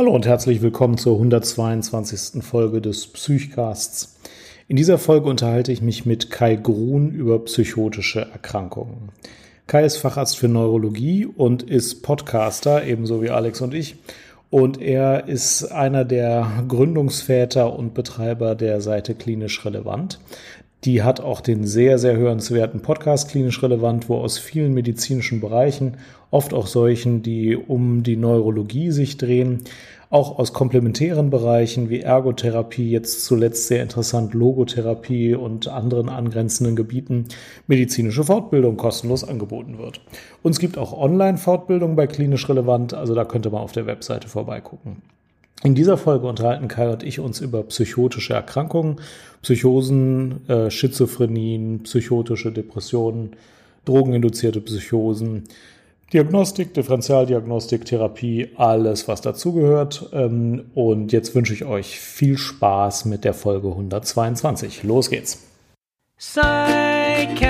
Hallo und herzlich willkommen zur 122. Folge des Psychcasts. In dieser Folge unterhalte ich mich mit Kai Grun über psychotische Erkrankungen. Kai ist Facharzt für Neurologie und ist Podcaster, ebenso wie Alex und ich. Und er ist einer der Gründungsväter und Betreiber der Seite Klinisch Relevant. Die hat auch den sehr, sehr hörenswerten Podcast klinisch relevant, wo aus vielen medizinischen Bereichen, oft auch solchen, die um die Neurologie sich drehen, auch aus komplementären Bereichen wie Ergotherapie, jetzt zuletzt sehr interessant Logotherapie und anderen angrenzenden Gebieten medizinische Fortbildung kostenlos angeboten wird. Und es gibt auch Online-Fortbildung bei klinisch relevant, also da könnte man auf der Webseite vorbeigucken. In dieser Folge unterhalten Kai und ich uns über psychotische Erkrankungen, Psychosen, äh, Schizophrenien, psychotische Depressionen, drogeninduzierte Psychosen, Diagnostik, Differentialdiagnostik, Therapie, alles, was dazugehört. Ähm, und jetzt wünsche ich euch viel Spaß mit der Folge 122. Los geht's. Psychcast.de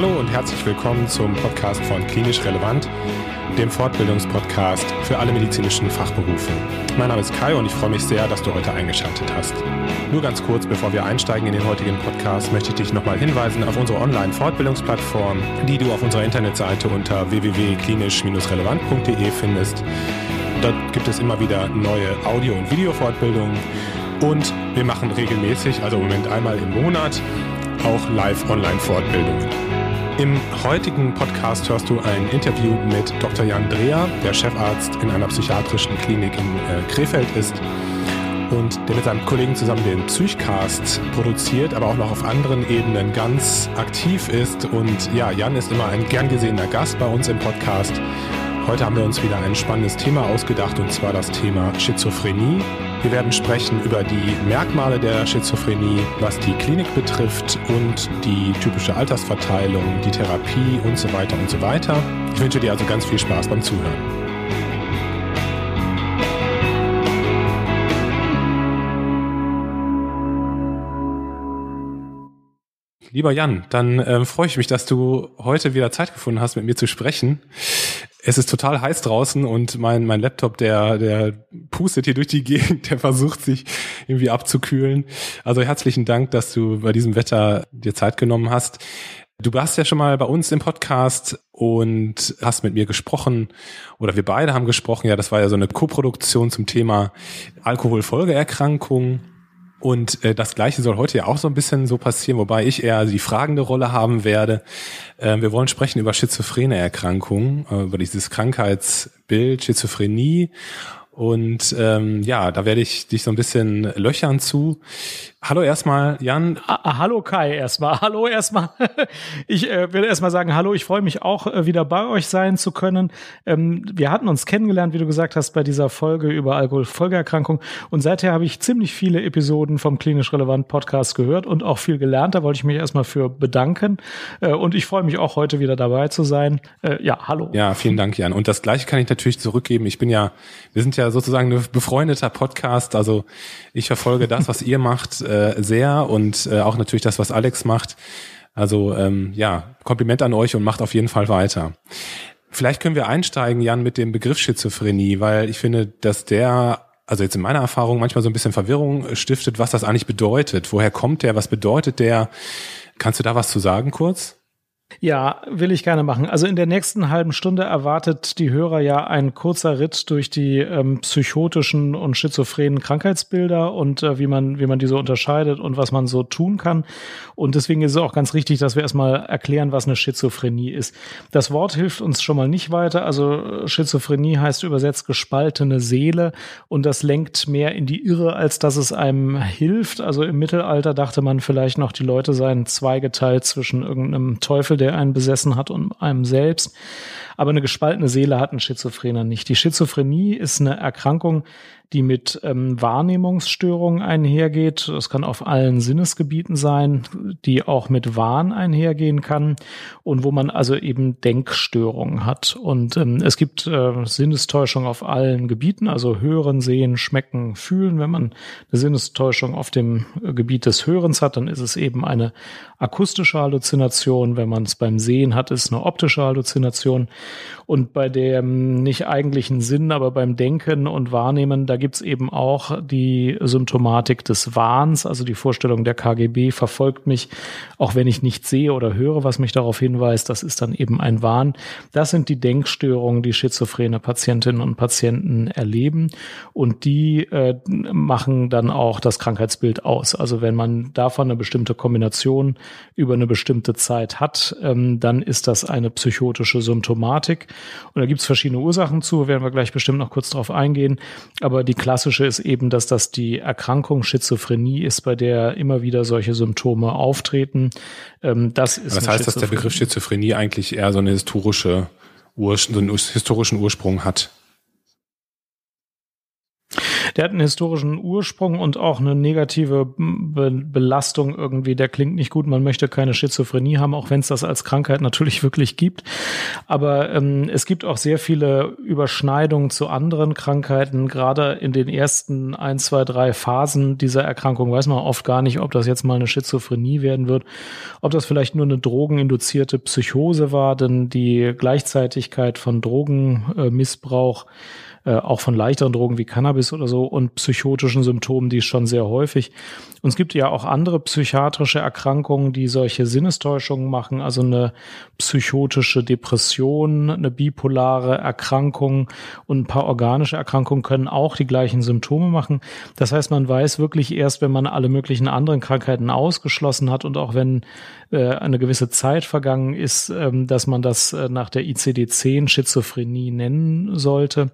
Hallo und herzlich willkommen zum Podcast von Klinisch Relevant dem Fortbildungspodcast für alle medizinischen Fachberufe. Mein Name ist Kai und ich freue mich sehr, dass du heute eingeschaltet hast. Nur ganz kurz, bevor wir einsteigen in den heutigen Podcast, möchte ich dich nochmal hinweisen auf unsere Online-Fortbildungsplattform, die du auf unserer Internetseite unter www.klinisch-relevant.de findest. Dort gibt es immer wieder neue Audio- und Videofortbildungen und wir machen regelmäßig, also im Moment einmal im Monat, auch Live-Online-Fortbildungen. Im heutigen Podcast hörst du ein Interview mit Dr. Jan Dreher, der Chefarzt in einer psychiatrischen Klinik in äh, Krefeld ist und der mit seinem Kollegen zusammen den Psychcast produziert, aber auch noch auf anderen Ebenen ganz aktiv ist. Und ja, Jan ist immer ein gern gesehener Gast bei uns im Podcast. Heute haben wir uns wieder ein spannendes Thema ausgedacht und zwar das Thema Schizophrenie. Wir werden sprechen über die Merkmale der Schizophrenie, was die Klinik betrifft und die typische Altersverteilung, die Therapie und so weiter und so weiter. Ich wünsche dir also ganz viel Spaß beim Zuhören. Lieber Jan, dann äh, freue ich mich, dass du heute wieder Zeit gefunden hast, mit mir zu sprechen. Es ist total heiß draußen und mein, mein Laptop, der, der pustet hier durch die Gegend, der versucht sich irgendwie abzukühlen. Also herzlichen Dank, dass du bei diesem Wetter dir Zeit genommen hast. Du warst ja schon mal bei uns im Podcast und hast mit mir gesprochen oder wir beide haben gesprochen. Ja, das war ja so eine Koproduktion zum Thema Alkoholfolgeerkrankung. Und äh, das Gleiche soll heute ja auch so ein bisschen so passieren, wobei ich eher die fragende Rolle haben werde. Äh, wir wollen sprechen über schizophrene Erkrankungen, äh, über dieses Krankheitsbild Schizophrenie. Und ähm, ja, da werde ich dich so ein bisschen löchern zu. Hallo erstmal, Jan. Ah, ah, hallo Kai erstmal. Hallo erstmal. Ich äh, will erstmal sagen, hallo, ich freue mich auch, äh, wieder bei euch sein zu können. Ähm, wir hatten uns kennengelernt, wie du gesagt hast, bei dieser Folge über Alkoholfolgeerkrankung. Und seither habe ich ziemlich viele Episoden vom Klinisch Relevant Podcast gehört und auch viel gelernt. Da wollte ich mich erstmal für bedanken. Äh, und ich freue mich auch heute wieder dabei zu sein. Äh, ja, hallo. Ja, vielen Dank, Jan. Und das Gleiche kann ich natürlich zurückgeben. Ich bin ja, wir sind ja sozusagen ein befreundeter Podcast. Also ich verfolge das, was ihr macht äh, sehr und äh, auch natürlich das, was Alex macht. Also ähm, ja, Kompliment an euch und macht auf jeden Fall weiter. Vielleicht können wir einsteigen, Jan, mit dem Begriff Schizophrenie, weil ich finde, dass der, also jetzt in meiner Erfahrung, manchmal so ein bisschen Verwirrung stiftet, was das eigentlich bedeutet. Woher kommt der? Was bedeutet der? Kannst du da was zu sagen kurz? Ja, will ich gerne machen. Also in der nächsten halben Stunde erwartet die Hörer ja ein kurzer Ritt durch die ähm, psychotischen und schizophrenen Krankheitsbilder und äh, wie man wie man diese unterscheidet und was man so tun kann. Und deswegen ist es auch ganz richtig, dass wir erstmal erklären, was eine Schizophrenie ist. Das Wort hilft uns schon mal nicht weiter. Also Schizophrenie heißt übersetzt gespaltene Seele und das lenkt mehr in die Irre, als dass es einem hilft. Also im Mittelalter dachte man vielleicht noch, die Leute seien zweigeteilt zwischen irgendeinem Teufel der einen besessen hat und einem selbst. Aber eine gespaltene Seele hat ein Schizophrener nicht. Die Schizophrenie ist eine Erkrankung, die mit ähm, Wahrnehmungsstörungen einhergeht. Das kann auf allen Sinnesgebieten sein, die auch mit Wahn einhergehen kann und wo man also eben Denkstörungen hat. Und ähm, es gibt äh, Sinnestäuschung auf allen Gebieten, also hören, sehen, schmecken, fühlen. Wenn man eine Sinnestäuschung auf dem äh, Gebiet des Hörens hat, dann ist es eben eine akustische Halluzination. Wenn man es beim Sehen hat, ist es eine optische Halluzination. Und bei dem nicht eigentlichen Sinn, aber beim Denken und Wahrnehmen, da gibt's eben auch die Symptomatik des Wahns, also die Vorstellung der KGB verfolgt mich, auch wenn ich nicht sehe oder höre, was mich darauf hinweist, das ist dann eben ein Wahn. Das sind die Denkstörungen, die schizophrene Patientinnen und Patienten erleben und die äh, machen dann auch das Krankheitsbild aus. Also wenn man davon eine bestimmte Kombination über eine bestimmte Zeit hat, ähm, dann ist das eine psychotische Symptomatik. Und da gibt's verschiedene Ursachen zu, werden wir gleich bestimmt noch kurz drauf eingehen. Aber die klassische ist eben, dass das die Erkrankung Schizophrenie ist, bei der immer wieder solche Symptome auftreten. Ähm, das ist das heißt, dass der Begriff Schizophrenie eigentlich eher so eine historische Ur so einen historischen Ursprung hat. Der hat einen historischen Ursprung und auch eine negative Be Belastung irgendwie. Der klingt nicht gut. Man möchte keine Schizophrenie haben, auch wenn es das als Krankheit natürlich wirklich gibt. Aber ähm, es gibt auch sehr viele Überschneidungen zu anderen Krankheiten. Gerade in den ersten ein, zwei, drei Phasen dieser Erkrankung weiß man oft gar nicht, ob das jetzt mal eine Schizophrenie werden wird, ob das vielleicht nur eine drogeninduzierte Psychose war, denn die Gleichzeitigkeit von Drogenmissbrauch äh, äh, auch von leichteren Drogen wie Cannabis oder so und psychotischen Symptomen, die ist schon sehr häufig. Und es gibt ja auch andere psychiatrische Erkrankungen, die solche Sinnestäuschungen machen, also eine psychotische Depression, eine bipolare Erkrankung und ein paar organische Erkrankungen können auch die gleichen Symptome machen. Das heißt, man weiß wirklich erst, wenn man alle möglichen anderen Krankheiten ausgeschlossen hat und auch wenn äh, eine gewisse Zeit vergangen ist, ähm, dass man das äh, nach der ICD-10 Schizophrenie nennen sollte.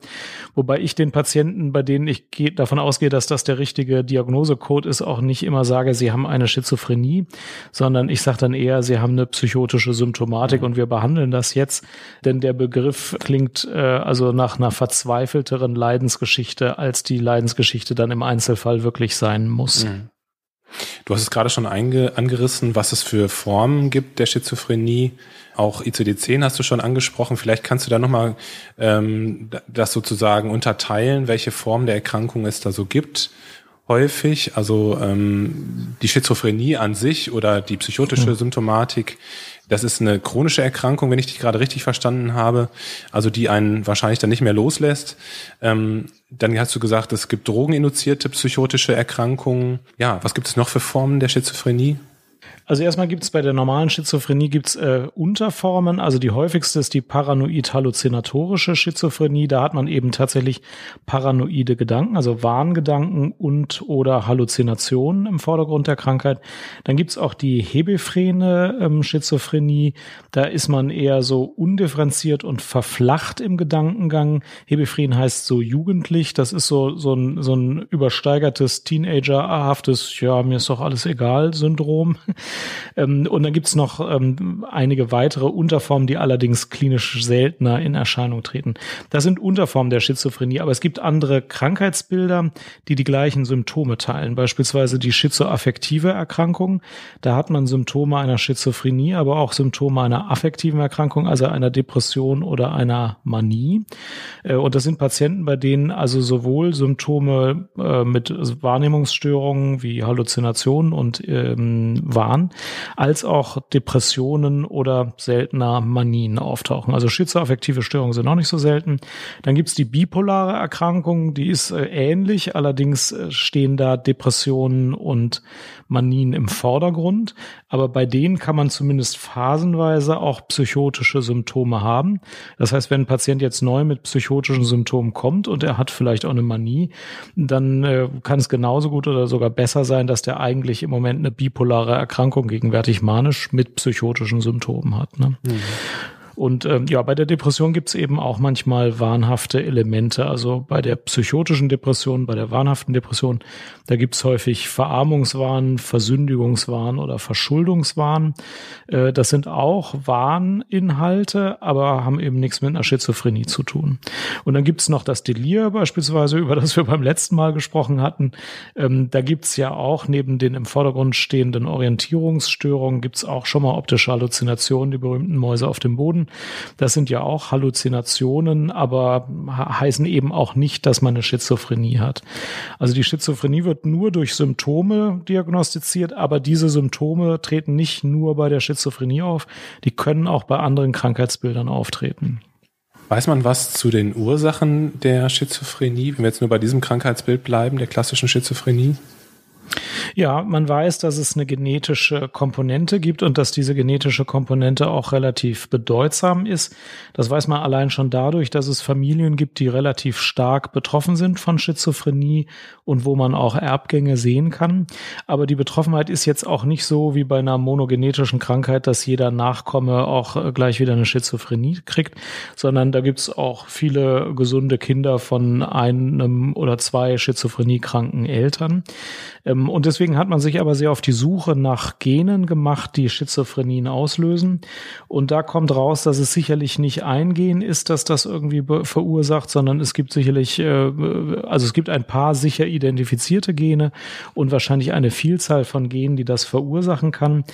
Wobei ich den Patienten, bei denen ich davon ausgehe, dass das der richtige Diagnosecode ist, auch nicht immer sage, sie haben eine Schizophrenie, sondern ich sage dann eher, sie haben eine psychotische Symptomatik mhm. und wir behandeln das jetzt, denn der Begriff klingt äh, also nach einer verzweifelteren Leidensgeschichte, als die Leidensgeschichte dann im Einzelfall wirklich sein muss. Mhm. Du hast es gerade schon angerissen, was es für Formen gibt der Schizophrenie. Auch ICD-10 hast du schon angesprochen. Vielleicht kannst du da nochmal ähm, das sozusagen unterteilen, welche Formen der Erkrankung es da so gibt häufig. Also ähm, die Schizophrenie an sich oder die psychotische hm. Symptomatik das ist eine chronische Erkrankung, wenn ich dich gerade richtig verstanden habe, also die einen wahrscheinlich dann nicht mehr loslässt. Ähm, dann hast du gesagt, es gibt drogeninduzierte psychotische Erkrankungen. Ja, was gibt es noch für Formen der Schizophrenie? Also erstmal gibt es bei der normalen Schizophrenie gibt's äh, Unterformen. Also die häufigste ist die paranoid-halluzinatorische Schizophrenie. Da hat man eben tatsächlich paranoide Gedanken, also Wahngedanken und oder Halluzinationen im Vordergrund der Krankheit. Dann gibt's auch die hebephrene ähm, Schizophrenie. Da ist man eher so undifferenziert und verflacht im Gedankengang. Hebephren heißt so jugendlich. Das ist so, so, ein, so ein übersteigertes, teenagerhaftes, ja, mir ist doch alles egal Syndrom. Ähm, und dann gibt's noch ähm, einige weitere Unterformen, die allerdings klinisch seltener in Erscheinung treten. Das sind Unterformen der Schizophrenie, aber es gibt andere Krankheitsbilder, die die gleichen Symptome teilen. Beispielsweise die schizoaffektive Erkrankung. Da hat man Symptome einer Schizophrenie, aber auch Symptome einer affektiven Erkrankung, also einer Depression oder einer Manie. Äh, und das sind Patienten, bei denen also sowohl Symptome äh, mit Wahrnehmungsstörungen wie Halluzinationen und ähm, Wahn, als auch Depressionen oder seltener Manien auftauchen. Also schizoaffektive Störungen sind noch nicht so selten. Dann gibt's die bipolare Erkrankung, die ist äh, ähnlich, allerdings äh, stehen da Depressionen und Manien im Vordergrund. Aber bei denen kann man zumindest phasenweise auch psychotische Symptome haben. Das heißt, wenn ein Patient jetzt neu mit psychotischen Symptomen kommt und er hat vielleicht auch eine Manie, dann äh, kann es genauso gut oder sogar besser sein, dass der eigentlich im Moment eine bipolare Erkrankung gegenwärtig manisch mit psychotischen Symptomen hat. Ne? Mhm. Und ähm, ja, bei der Depression gibt's eben auch manchmal wahnhafte Elemente. Also bei der psychotischen Depression, bei der wahnhaften Depression, da gibt's häufig Verarmungswahn, Versündigungswahn oder Verschuldungswahn. Äh, das sind auch Wahninhalte, aber haben eben nichts mit einer Schizophrenie zu tun. Und dann gibt's noch das Delir beispielsweise, über das wir beim letzten Mal gesprochen hatten. Ähm, da gibt's ja auch neben den im Vordergrund stehenden Orientierungsstörungen gibt's auch schon mal optische Halluzinationen, die berühmten Mäuse auf dem Boden. Das sind ja auch Halluzinationen, aber heißen eben auch nicht, dass man eine Schizophrenie hat. Also die Schizophrenie wird nur durch Symptome diagnostiziert, aber diese Symptome treten nicht nur bei der Schizophrenie auf, die können auch bei anderen Krankheitsbildern auftreten. Weiß man was zu den Ursachen der Schizophrenie, wenn wir jetzt nur bei diesem Krankheitsbild bleiben, der klassischen Schizophrenie? Ja, man weiß, dass es eine genetische Komponente gibt und dass diese genetische Komponente auch relativ bedeutsam ist. Das weiß man allein schon dadurch, dass es Familien gibt, die relativ stark betroffen sind von Schizophrenie und wo man auch Erbgänge sehen kann. Aber die Betroffenheit ist jetzt auch nicht so wie bei einer monogenetischen Krankheit, dass jeder Nachkomme auch gleich wieder eine Schizophrenie kriegt, sondern da gibt es auch viele gesunde Kinder von einem oder zwei schizophreniekranken Eltern. Ähm, und deswegen hat man sich aber sehr auf die Suche nach Genen gemacht, die Schizophrenien auslösen. Und da kommt raus, dass es sicherlich nicht ein Gen ist, dass das irgendwie verursacht, sondern es gibt sicherlich, äh, also es gibt ein paar sicher identifizierte Gene und wahrscheinlich eine Vielzahl von Genen, die das verursachen kann.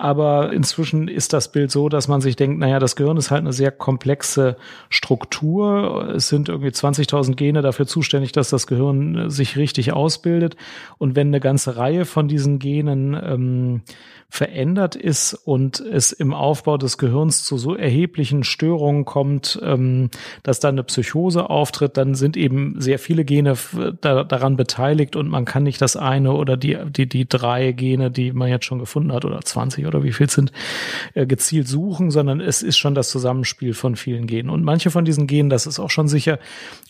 Aber inzwischen ist das Bild so, dass man sich denkt, naja, das Gehirn ist halt eine sehr komplexe Struktur. Es sind irgendwie 20.000 Gene dafür zuständig, dass das Gehirn sich richtig ausbildet. Und wenn eine ganze Reihe von diesen Genen ähm, verändert ist und es im Aufbau des Gehirns zu so erheblichen Störungen kommt, ähm, dass dann eine Psychose auftritt, dann sind eben sehr viele Gene da, daran beteiligt und man kann nicht das eine oder die, die, die drei Gene, die man jetzt schon gefunden hat, oder 20 oder wie viel sind, äh, gezielt suchen, sondern es ist schon das Zusammenspiel von vielen Genen. Und manche von diesen Genen, das ist auch schon sicher,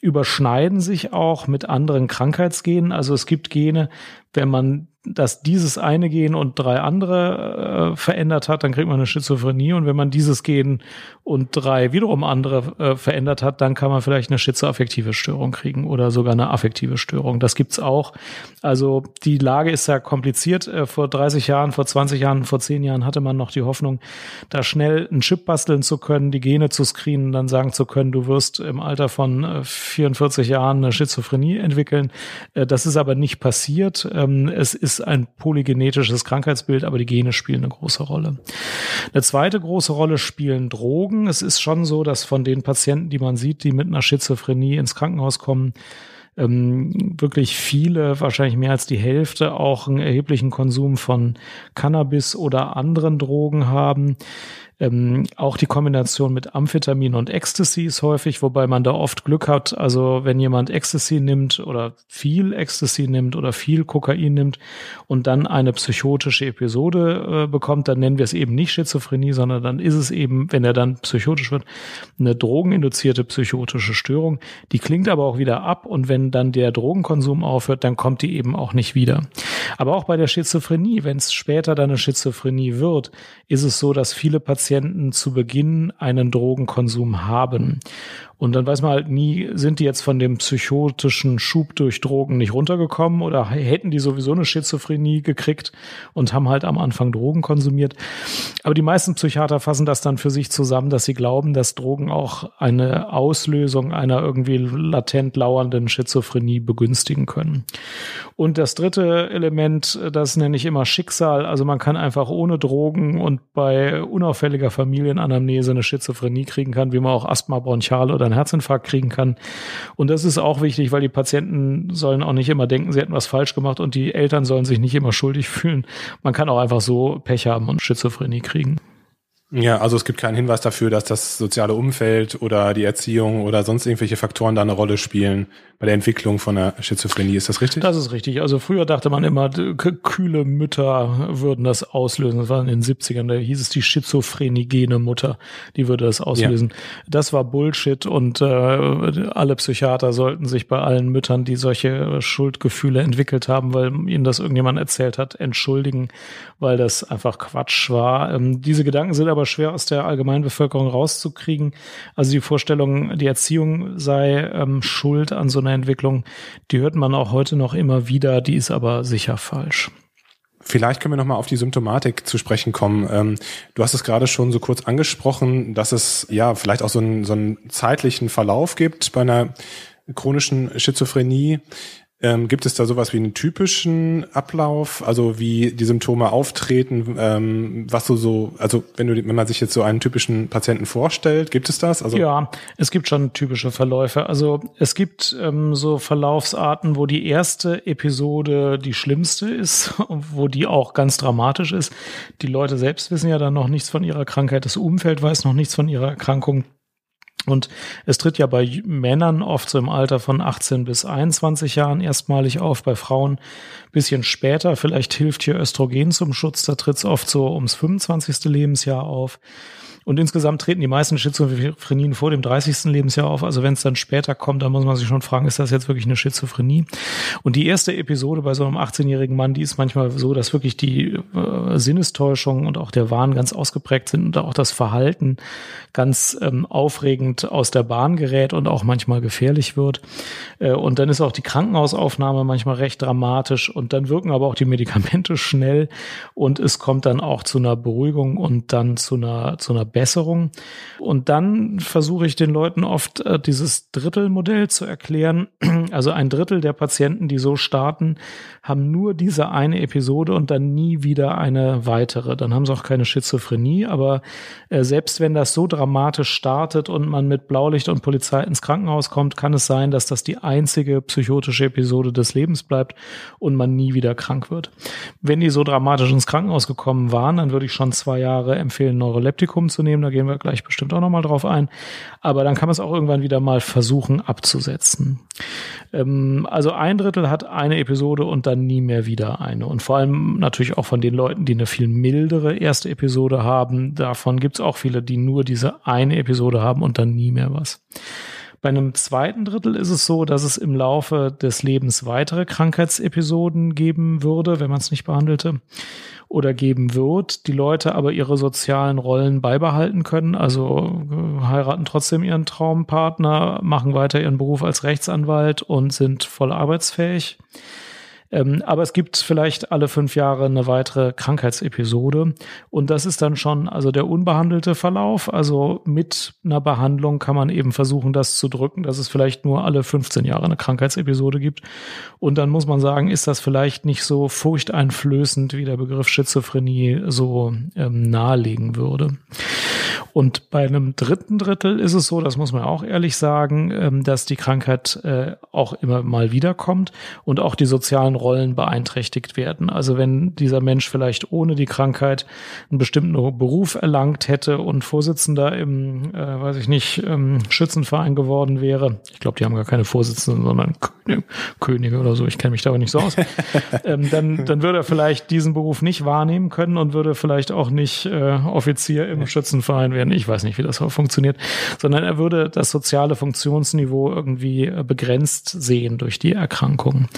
überschneiden sich auch mit anderen Krankheitsgenen. Also es gibt Gene, wenn man dass dieses eine Gen und drei andere äh, verändert hat, dann kriegt man eine Schizophrenie. Und wenn man dieses Gen und drei wiederum andere äh, verändert hat, dann kann man vielleicht eine schizoaffektive Störung kriegen oder sogar eine affektive Störung. Das gibt's auch. Also die Lage ist ja kompliziert. Äh, vor 30 Jahren, vor 20 Jahren, vor 10 Jahren hatte man noch die Hoffnung, da schnell einen Chip basteln zu können, die Gene zu screenen, dann sagen zu können, du wirst im Alter von 44 äh, Jahren eine Schizophrenie entwickeln. Äh, das ist aber nicht passiert. Ähm, es ist ein polygenetisches Krankheitsbild, aber die Gene spielen eine große Rolle. Eine zweite große Rolle spielen Drogen. Es ist schon so, dass von den Patienten, die man sieht, die mit einer Schizophrenie ins Krankenhaus kommen, ähm, wirklich viele, wahrscheinlich mehr als die Hälfte, auch einen erheblichen Konsum von Cannabis oder anderen Drogen haben. Ähm, auch die Kombination mit Amphetamin und Ecstasy ist häufig, wobei man da oft Glück hat. Also wenn jemand Ecstasy nimmt oder viel Ecstasy nimmt oder viel Kokain nimmt und dann eine psychotische Episode äh, bekommt, dann nennen wir es eben nicht Schizophrenie, sondern dann ist es eben, wenn er dann psychotisch wird, eine drogeninduzierte psychotische Störung. Die klingt aber auch wieder ab und wenn dann der Drogenkonsum aufhört, dann kommt die eben auch nicht wieder. Aber auch bei der Schizophrenie, wenn es später dann eine Schizophrenie wird, ist es so, dass viele Patienten Patienten zu Beginn einen Drogenkonsum haben. Und dann weiß man halt nie, sind die jetzt von dem psychotischen Schub durch Drogen nicht runtergekommen oder hätten die sowieso eine Schizophrenie gekriegt und haben halt am Anfang Drogen konsumiert. Aber die meisten Psychiater fassen das dann für sich zusammen, dass sie glauben, dass Drogen auch eine Auslösung einer irgendwie latent lauernden Schizophrenie begünstigen können. Und das dritte Element, das nenne ich immer Schicksal. Also man kann einfach ohne Drogen und bei unauffälliger Familienanamnese eine Schizophrenie kriegen kann, wie man auch Asthma bronchial oder einen Herzinfarkt kriegen kann. Und das ist auch wichtig, weil die Patienten sollen auch nicht immer denken, sie hätten was falsch gemacht und die Eltern sollen sich nicht immer schuldig fühlen. Man kann auch einfach so Pech haben und Schizophrenie kriegen. Ja, also es gibt keinen Hinweis dafür, dass das soziale Umfeld oder die Erziehung oder sonst irgendwelche Faktoren da eine Rolle spielen, bei der Entwicklung von der Schizophrenie. Ist das richtig? Das ist richtig. Also früher dachte man immer, kühle Mütter würden das auslösen. Das war in den 70ern, da hieß es die schizophrenigene Mutter, die würde das auslösen. Ja. Das war Bullshit und äh, alle Psychiater sollten sich bei allen Müttern, die solche Schuldgefühle entwickelt haben, weil ihnen das irgendjemand erzählt hat, entschuldigen, weil das einfach Quatsch war. Ähm, diese Gedanken sind aber schwer aus der Allgemeinbevölkerung rauszukriegen. Also die Vorstellung, die Erziehung sei ähm, schuld an so einer Entwicklung, die hört man auch heute noch immer wieder, die ist aber sicher falsch. Vielleicht können wir nochmal auf die Symptomatik zu sprechen kommen. Ähm, du hast es gerade schon so kurz angesprochen, dass es ja vielleicht auch so einen, so einen zeitlichen Verlauf gibt bei einer chronischen Schizophrenie. Ähm, gibt es da sowas wie einen typischen Ablauf, also wie die Symptome auftreten, ähm, was so so, also wenn du, wenn man sich jetzt so einen typischen Patienten vorstellt, gibt es das? Also ja, es gibt schon typische Verläufe. Also es gibt ähm, so Verlaufsarten, wo die erste Episode die schlimmste ist, wo die auch ganz dramatisch ist. Die Leute selbst wissen ja dann noch nichts von ihrer Krankheit, das Umfeld weiß noch nichts von ihrer Erkrankung. Und es tritt ja bei Männern oft so im Alter von 18 bis 21 Jahren erstmalig auf, bei Frauen bisschen später. Vielleicht hilft hier Östrogen zum Schutz, da tritt es oft so ums 25. Lebensjahr auf. Und insgesamt treten die meisten Schizophrenien vor dem 30. Lebensjahr auf. Also wenn es dann später kommt, dann muss man sich schon fragen, ist das jetzt wirklich eine Schizophrenie? Und die erste Episode bei so einem 18-jährigen Mann, die ist manchmal so, dass wirklich die äh, Sinnestäuschung und auch der Wahn ganz ausgeprägt sind und auch das Verhalten ganz ähm, aufregend aus der Bahn gerät und auch manchmal gefährlich wird. Äh, und dann ist auch die Krankenhausaufnahme manchmal recht dramatisch und dann wirken aber auch die Medikamente schnell und es kommt dann auch zu einer Beruhigung und dann zu einer, zu einer Besserung. Und dann versuche ich den Leuten oft äh, dieses Drittelmodell zu erklären. Also ein Drittel der Patienten, die so starten, haben nur diese eine Episode und dann nie wieder eine weitere. Dann haben sie auch keine Schizophrenie, aber äh, selbst wenn das so dramatisch startet und man mit Blaulicht und Polizei ins Krankenhaus kommt, kann es sein, dass das die einzige psychotische Episode des Lebens bleibt und man nie wieder krank wird. Wenn die so dramatisch ins Krankenhaus gekommen waren, dann würde ich schon zwei Jahre empfehlen, Neuroleptikum zu nehmen. Da gehen wir gleich bestimmt auch nochmal drauf ein. Aber dann kann man es auch irgendwann wieder mal versuchen abzusetzen. Ähm, also ein Drittel hat eine Episode und dann nie mehr wieder eine. Und vor allem natürlich auch von den Leuten, die eine viel mildere erste Episode haben. Davon gibt es auch viele, die nur diese eine Episode haben und dann nie mehr was. Bei einem zweiten Drittel ist es so, dass es im Laufe des Lebens weitere Krankheitsepisoden geben würde, wenn man es nicht behandelte oder geben wird, die Leute aber ihre sozialen Rollen beibehalten können, also äh, heiraten trotzdem ihren Traumpartner, machen weiter ihren Beruf als Rechtsanwalt und sind voll arbeitsfähig. Ähm, aber es gibt vielleicht alle fünf Jahre eine weitere Krankheitsepisode. Und das ist dann schon also der unbehandelte Verlauf. Also mit einer Behandlung kann man eben versuchen, das zu drücken, dass es vielleicht nur alle 15 Jahre eine Krankheitsepisode gibt. Und dann muss man sagen, ist das vielleicht nicht so furchteinflößend, wie der Begriff Schizophrenie so ähm, nahelegen würde. Und bei einem dritten Drittel ist es so, das muss man auch ehrlich sagen, ähm, dass die Krankheit äh, auch immer mal wiederkommt und auch die sozialen Rollen beeinträchtigt werden. Also wenn dieser Mensch vielleicht ohne die Krankheit einen bestimmten Beruf erlangt hätte und Vorsitzender im, äh, weiß ich nicht, ähm, Schützenverein geworden wäre, ich glaube, die haben gar keine Vorsitzenden, sondern Könige oder so, ich kenne mich da aber nicht so aus, ähm, dann, dann würde er vielleicht diesen Beruf nicht wahrnehmen können und würde vielleicht auch nicht äh, Offizier im Schützenverein werden. Ich weiß nicht, wie das funktioniert, sondern er würde das soziale Funktionsniveau irgendwie äh, begrenzt sehen durch die Erkrankung.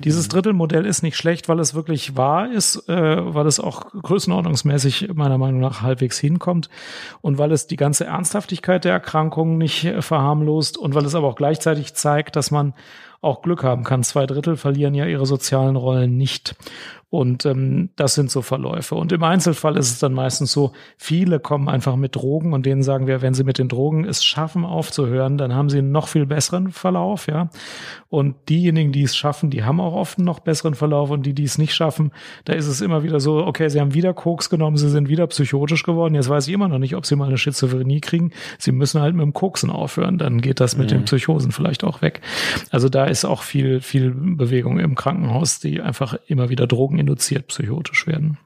Dieses Drittelmodell ist nicht schlecht, weil es wirklich wahr ist, äh, weil es auch größenordnungsmäßig meiner Meinung nach halbwegs hinkommt und weil es die ganze Ernsthaftigkeit der Erkrankung nicht äh, verharmlost und weil es aber auch gleichzeitig zeigt, dass man auch Glück haben kann. Zwei Drittel verlieren ja ihre sozialen Rollen nicht. Und ähm, das sind so Verläufe. Und im Einzelfall ist es dann meistens so, viele kommen einfach mit Drogen und denen sagen wir, wenn sie mit den Drogen es schaffen aufzuhören, dann haben sie einen noch viel besseren Verlauf, ja. Und diejenigen, die es schaffen, die haben auch oft einen noch besseren Verlauf und die, die es nicht schaffen, da ist es immer wieder so, okay, sie haben wieder Koks genommen, sie sind wieder psychotisch geworden. Jetzt weiß ich immer noch nicht, ob sie mal eine Schizophrenie kriegen. Sie müssen halt mit dem Koksen aufhören, dann geht das mit mhm. den Psychosen vielleicht auch weg. Also da ist auch viel, viel Bewegung im Krankenhaus, die einfach immer wieder Drogen induziert psychotisch werden.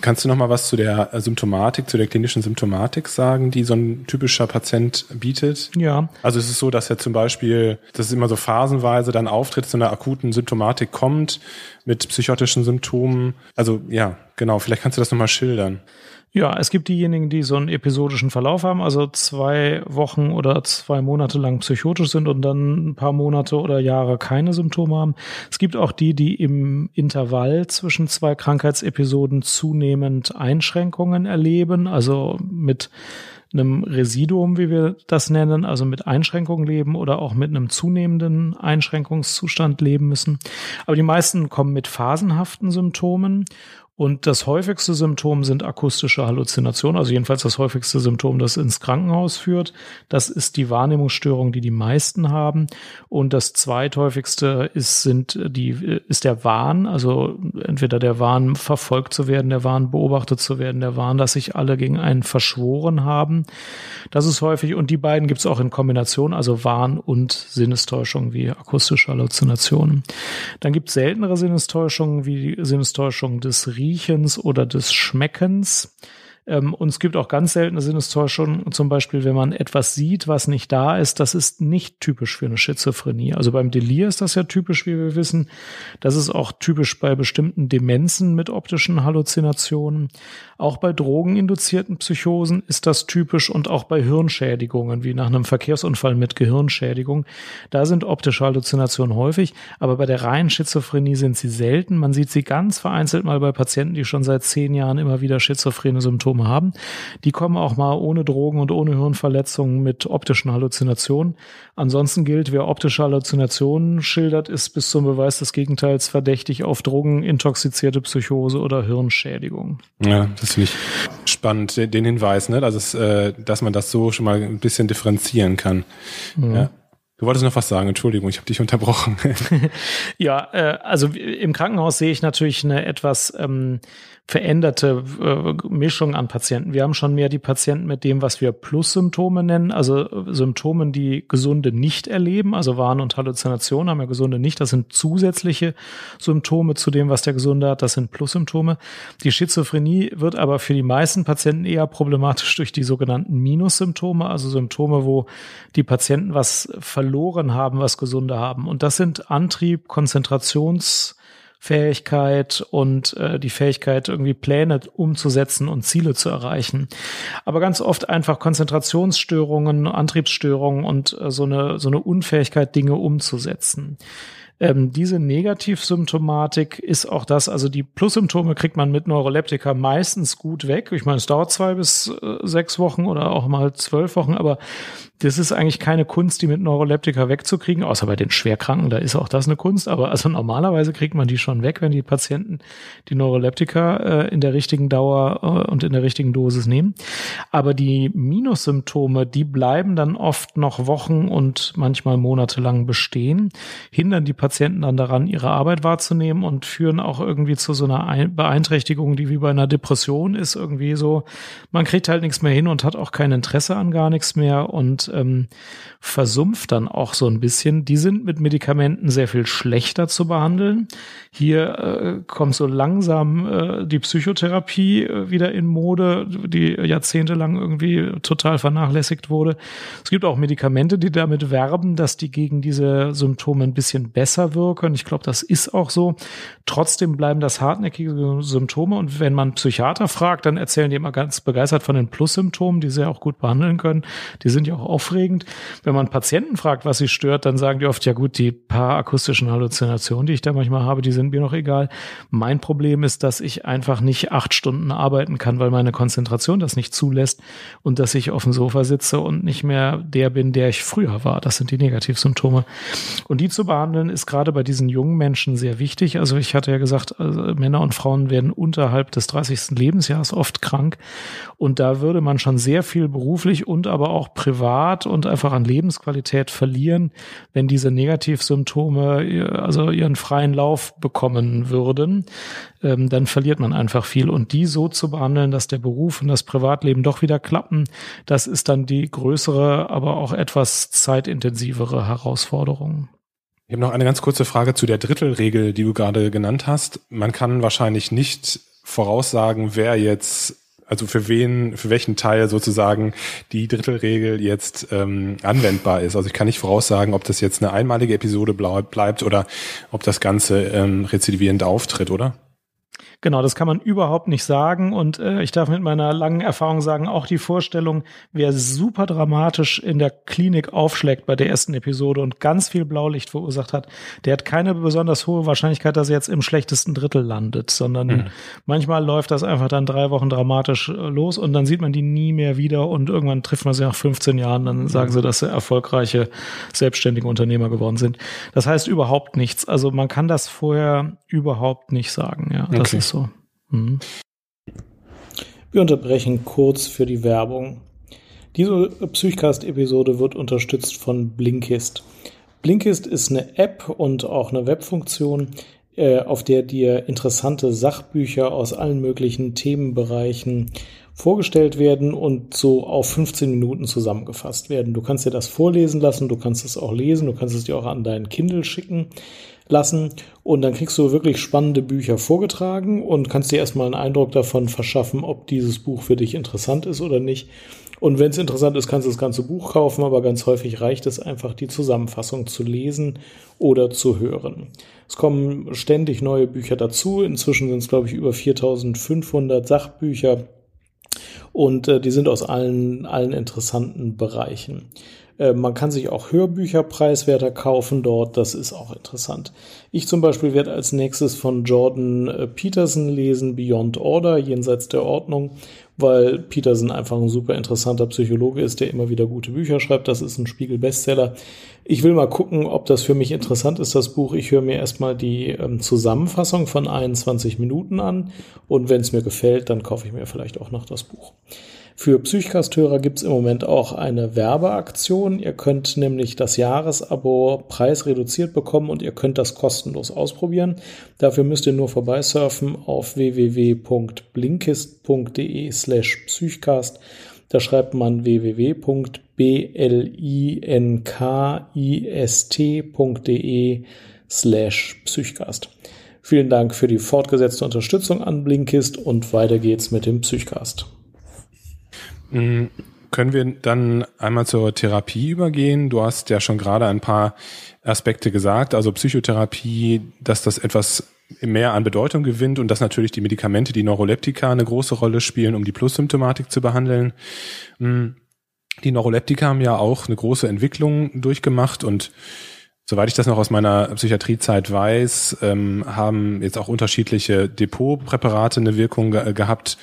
Kannst du noch mal was zu der Symptomatik, zu der klinischen Symptomatik sagen, die so ein typischer Patient bietet? Ja. Also es ist so, dass er zum Beispiel, dass es immer so phasenweise dann auftritt, zu einer akuten Symptomatik kommt mit psychotischen Symptomen. Also ja, genau. Vielleicht kannst du das noch mal schildern. Ja, es gibt diejenigen, die so einen episodischen Verlauf haben, also zwei Wochen oder zwei Monate lang psychotisch sind und dann ein paar Monate oder Jahre keine Symptome haben. Es gibt auch die, die im Intervall zwischen zwei Krankheitsepisoden zunehmend Einschränkungen erleben, also mit einem Residuum, wie wir das nennen, also mit Einschränkungen leben oder auch mit einem zunehmenden Einschränkungszustand leben müssen. Aber die meisten kommen mit phasenhaften Symptomen und das häufigste Symptom sind akustische Halluzinationen, also jedenfalls das häufigste Symptom, das ins Krankenhaus führt. Das ist die Wahrnehmungsstörung, die die meisten haben. Und das zweithäufigste ist, sind die, ist der Wahn, also entweder der Wahn verfolgt zu werden, der Wahn beobachtet zu werden, der Wahn, dass sich alle gegen einen verschworen haben. Das ist häufig. Und die beiden gibt es auch in Kombination, also Wahn und Sinnestäuschung wie akustische Halluzinationen. Dann gibt es seltenere Sinnestäuschungen wie die Sinnestäuschung des Riechens oder des Schmeckens. Ähm, und es gibt auch ganz seltene Sinnestäuschungen, zum Beispiel, wenn man etwas sieht, was nicht da ist, das ist nicht typisch für eine Schizophrenie. Also beim Delir ist das ja typisch, wie wir wissen. Das ist auch typisch bei bestimmten Demenzen mit optischen Halluzinationen. Auch bei drogeninduzierten Psychosen ist das typisch und auch bei Hirnschädigungen, wie nach einem Verkehrsunfall mit Gehirnschädigung. Da sind optische Halluzinationen häufig, aber bei der reinen Schizophrenie sind sie selten. Man sieht sie ganz vereinzelt mal bei Patienten, die schon seit zehn Jahren immer wieder schizophrene Symptome Symptome haben. Die kommen auch mal ohne Drogen und ohne Hirnverletzungen mit optischen Halluzinationen. Ansonsten gilt, wer optische Halluzinationen schildert, ist bis zum Beweis des Gegenteils verdächtig auf drogenintoxizierte Psychose oder Hirnschädigung. Ja, das finde ich spannend, den Hinweis, ne? Also, äh, dass man das so schon mal ein bisschen differenzieren kann. Mhm. Ja. Du wolltest noch was sagen, Entschuldigung, ich habe dich unterbrochen. ja, äh, also im Krankenhaus sehe ich natürlich eine etwas ähm, veränderte äh, Mischung an Patienten. Wir haben schon mehr die Patienten mit dem, was wir Plus-Symptome nennen, also Symptomen, die Gesunde nicht erleben, also Wahn und Halluzinationen haben ja Gesunde nicht. Das sind zusätzliche Symptome zu dem, was der Gesunde hat. Das sind Plus-Symptome. Die Schizophrenie wird aber für die meisten Patienten eher problematisch durch die sogenannten Minus-Symptome, also Symptome, wo die Patienten was verloren haben, was Gesunde haben. Und das sind Antrieb, Konzentrations Fähigkeit und äh, die Fähigkeit, irgendwie Pläne umzusetzen und Ziele zu erreichen. Aber ganz oft einfach Konzentrationsstörungen, Antriebsstörungen und äh, so, eine, so eine Unfähigkeit, Dinge umzusetzen. Ähm, diese Negativsymptomatik ist auch das, also die Plussymptome kriegt man mit Neuroleptika meistens gut weg. Ich meine, es dauert zwei bis äh, sechs Wochen oder auch mal zwölf Wochen, aber das ist eigentlich keine Kunst, die mit Neuroleptika wegzukriegen, außer bei den Schwerkranken, da ist auch das eine Kunst, aber also normalerweise kriegt man die schon weg, wenn die Patienten die Neuroleptika äh, in der richtigen Dauer äh, und in der richtigen Dosis nehmen. Aber die Minussymptome, die bleiben dann oft noch Wochen und manchmal Monate lang bestehen, hindern die Patienten dann daran, ihre Arbeit wahrzunehmen und führen auch irgendwie zu so einer Beeinträchtigung, die wie bei einer Depression ist, irgendwie so, man kriegt halt nichts mehr hin und hat auch kein Interesse an gar nichts mehr und ähm, versumpft dann auch so ein bisschen. Die sind mit Medikamenten sehr viel schlechter zu behandeln. Hier äh, kommt so langsam äh, die Psychotherapie äh, wieder in Mode, die jahrzehntelang irgendwie total vernachlässigt wurde. Es gibt auch Medikamente, die damit werben, dass die gegen diese Symptome ein bisschen besser wirken. Ich glaube, das ist auch so. Trotzdem bleiben das hartnäckige Symptome. Und wenn man Psychiater fragt, dann erzählen die immer ganz begeistert von den Plus-Symptomen, die sie auch gut behandeln können. Die sind ja auch aufregend. Wenn man Patienten fragt, was sie stört, dann sagen die oft, ja gut, die paar akustischen Halluzinationen, die ich da manchmal habe, die sind mir noch egal. Mein Problem ist, dass ich einfach nicht acht Stunden arbeiten kann, weil meine Konzentration das nicht zulässt und dass ich auf dem Sofa sitze und nicht mehr der bin, der ich früher war. Das sind die Negativsymptome. Und die zu behandeln ist gerade bei diesen jungen Menschen sehr wichtig. Also ich hatte ja gesagt, also Männer und Frauen werden unterhalb des 30. Lebensjahres oft krank. Und da würde man schon sehr viel beruflich und aber auch privat privat und einfach an Lebensqualität verlieren, wenn diese Negativsymptome also ihren freien Lauf bekommen würden. Ähm, dann verliert man einfach viel. Und die so zu behandeln, dass der Beruf und das Privatleben doch wieder klappen, das ist dann die größere, aber auch etwas zeitintensivere Herausforderung. Ich habe noch eine ganz kurze Frage zu der Drittelregel, die du gerade genannt hast. Man kann wahrscheinlich nicht voraussagen, wer jetzt also für wen, für welchen Teil sozusagen die Drittelregel jetzt ähm, anwendbar ist. Also ich kann nicht voraussagen, ob das jetzt eine einmalige Episode bleibt oder ob das Ganze ähm, rezidivierend auftritt, oder? Genau, das kann man überhaupt nicht sagen. Und äh, ich darf mit meiner langen Erfahrung sagen, auch die Vorstellung, wer super dramatisch in der Klinik aufschlägt bei der ersten Episode und ganz viel Blaulicht verursacht hat, der hat keine besonders hohe Wahrscheinlichkeit, dass er jetzt im schlechtesten Drittel landet, sondern mhm. manchmal läuft das einfach dann drei Wochen dramatisch äh, los und dann sieht man die nie mehr wieder und irgendwann trifft man sie nach 15 Jahren, dann mhm. sagen sie, dass sie erfolgreiche, selbstständige Unternehmer geworden sind. Das heißt überhaupt nichts. Also man kann das vorher überhaupt nicht sagen. Ja, das ist so. Mhm. Wir unterbrechen kurz für die Werbung. Diese Psychcast-Episode wird unterstützt von Blinkist. Blinkist ist eine App und auch eine Webfunktion, äh, auf der dir interessante Sachbücher aus allen möglichen Themenbereichen vorgestellt werden und so auf 15 Minuten zusammengefasst werden. Du kannst dir das vorlesen lassen, du kannst es auch lesen, du kannst es dir auch an deinen Kindle schicken lassen und dann kriegst du wirklich spannende Bücher vorgetragen und kannst dir erstmal einen Eindruck davon verschaffen, ob dieses Buch für dich interessant ist oder nicht. Und wenn es interessant ist, kannst du das ganze Buch kaufen, aber ganz häufig reicht es einfach, die Zusammenfassung zu lesen oder zu hören. Es kommen ständig neue Bücher dazu. Inzwischen sind es, glaube ich, über 4500 Sachbücher und äh, die sind aus allen, allen interessanten Bereichen. Äh, man kann sich auch Hörbücher preiswerter kaufen dort, das ist auch interessant. Ich zum Beispiel werde als nächstes von Jordan äh, Peterson lesen, Beyond Order, jenseits der Ordnung, weil Peterson einfach ein super interessanter Psychologe ist, der immer wieder gute Bücher schreibt. Das ist ein Spiegel-Bestseller. Ich will mal gucken, ob das für mich interessant ist, das Buch. Ich höre mir erstmal die ähm, Zusammenfassung von 21 Minuten an und wenn es mir gefällt, dann kaufe ich mir vielleicht auch noch das Buch. Für Psychcast-Hörer gibt es im Moment auch eine Werbeaktion. Ihr könnt nämlich das Jahresabo preisreduziert bekommen und ihr könnt das kostenlos ausprobieren. Dafür müsst ihr nur vorbeisurfen auf www.blinkist.de slash Psychcast. Da schreibt man www.blinkist.de slash Psychcast. Vielen Dank für die fortgesetzte Unterstützung an Blinkist und weiter geht's mit dem Psychcast. Mhm. Können wir dann einmal zur Therapie übergehen? Du hast ja schon gerade ein paar Aspekte gesagt, also Psychotherapie, dass das etwas mehr an Bedeutung gewinnt und dass natürlich die Medikamente, die Neuroleptika, eine große Rolle spielen, um die Plus-Symptomatik zu behandeln. Mhm. Die Neuroleptika haben ja auch eine große Entwicklung durchgemacht und Soweit ich das noch aus meiner Psychiatriezeit weiß, ähm, haben jetzt auch unterschiedliche Depotpräparate eine Wirkung ge gehabt.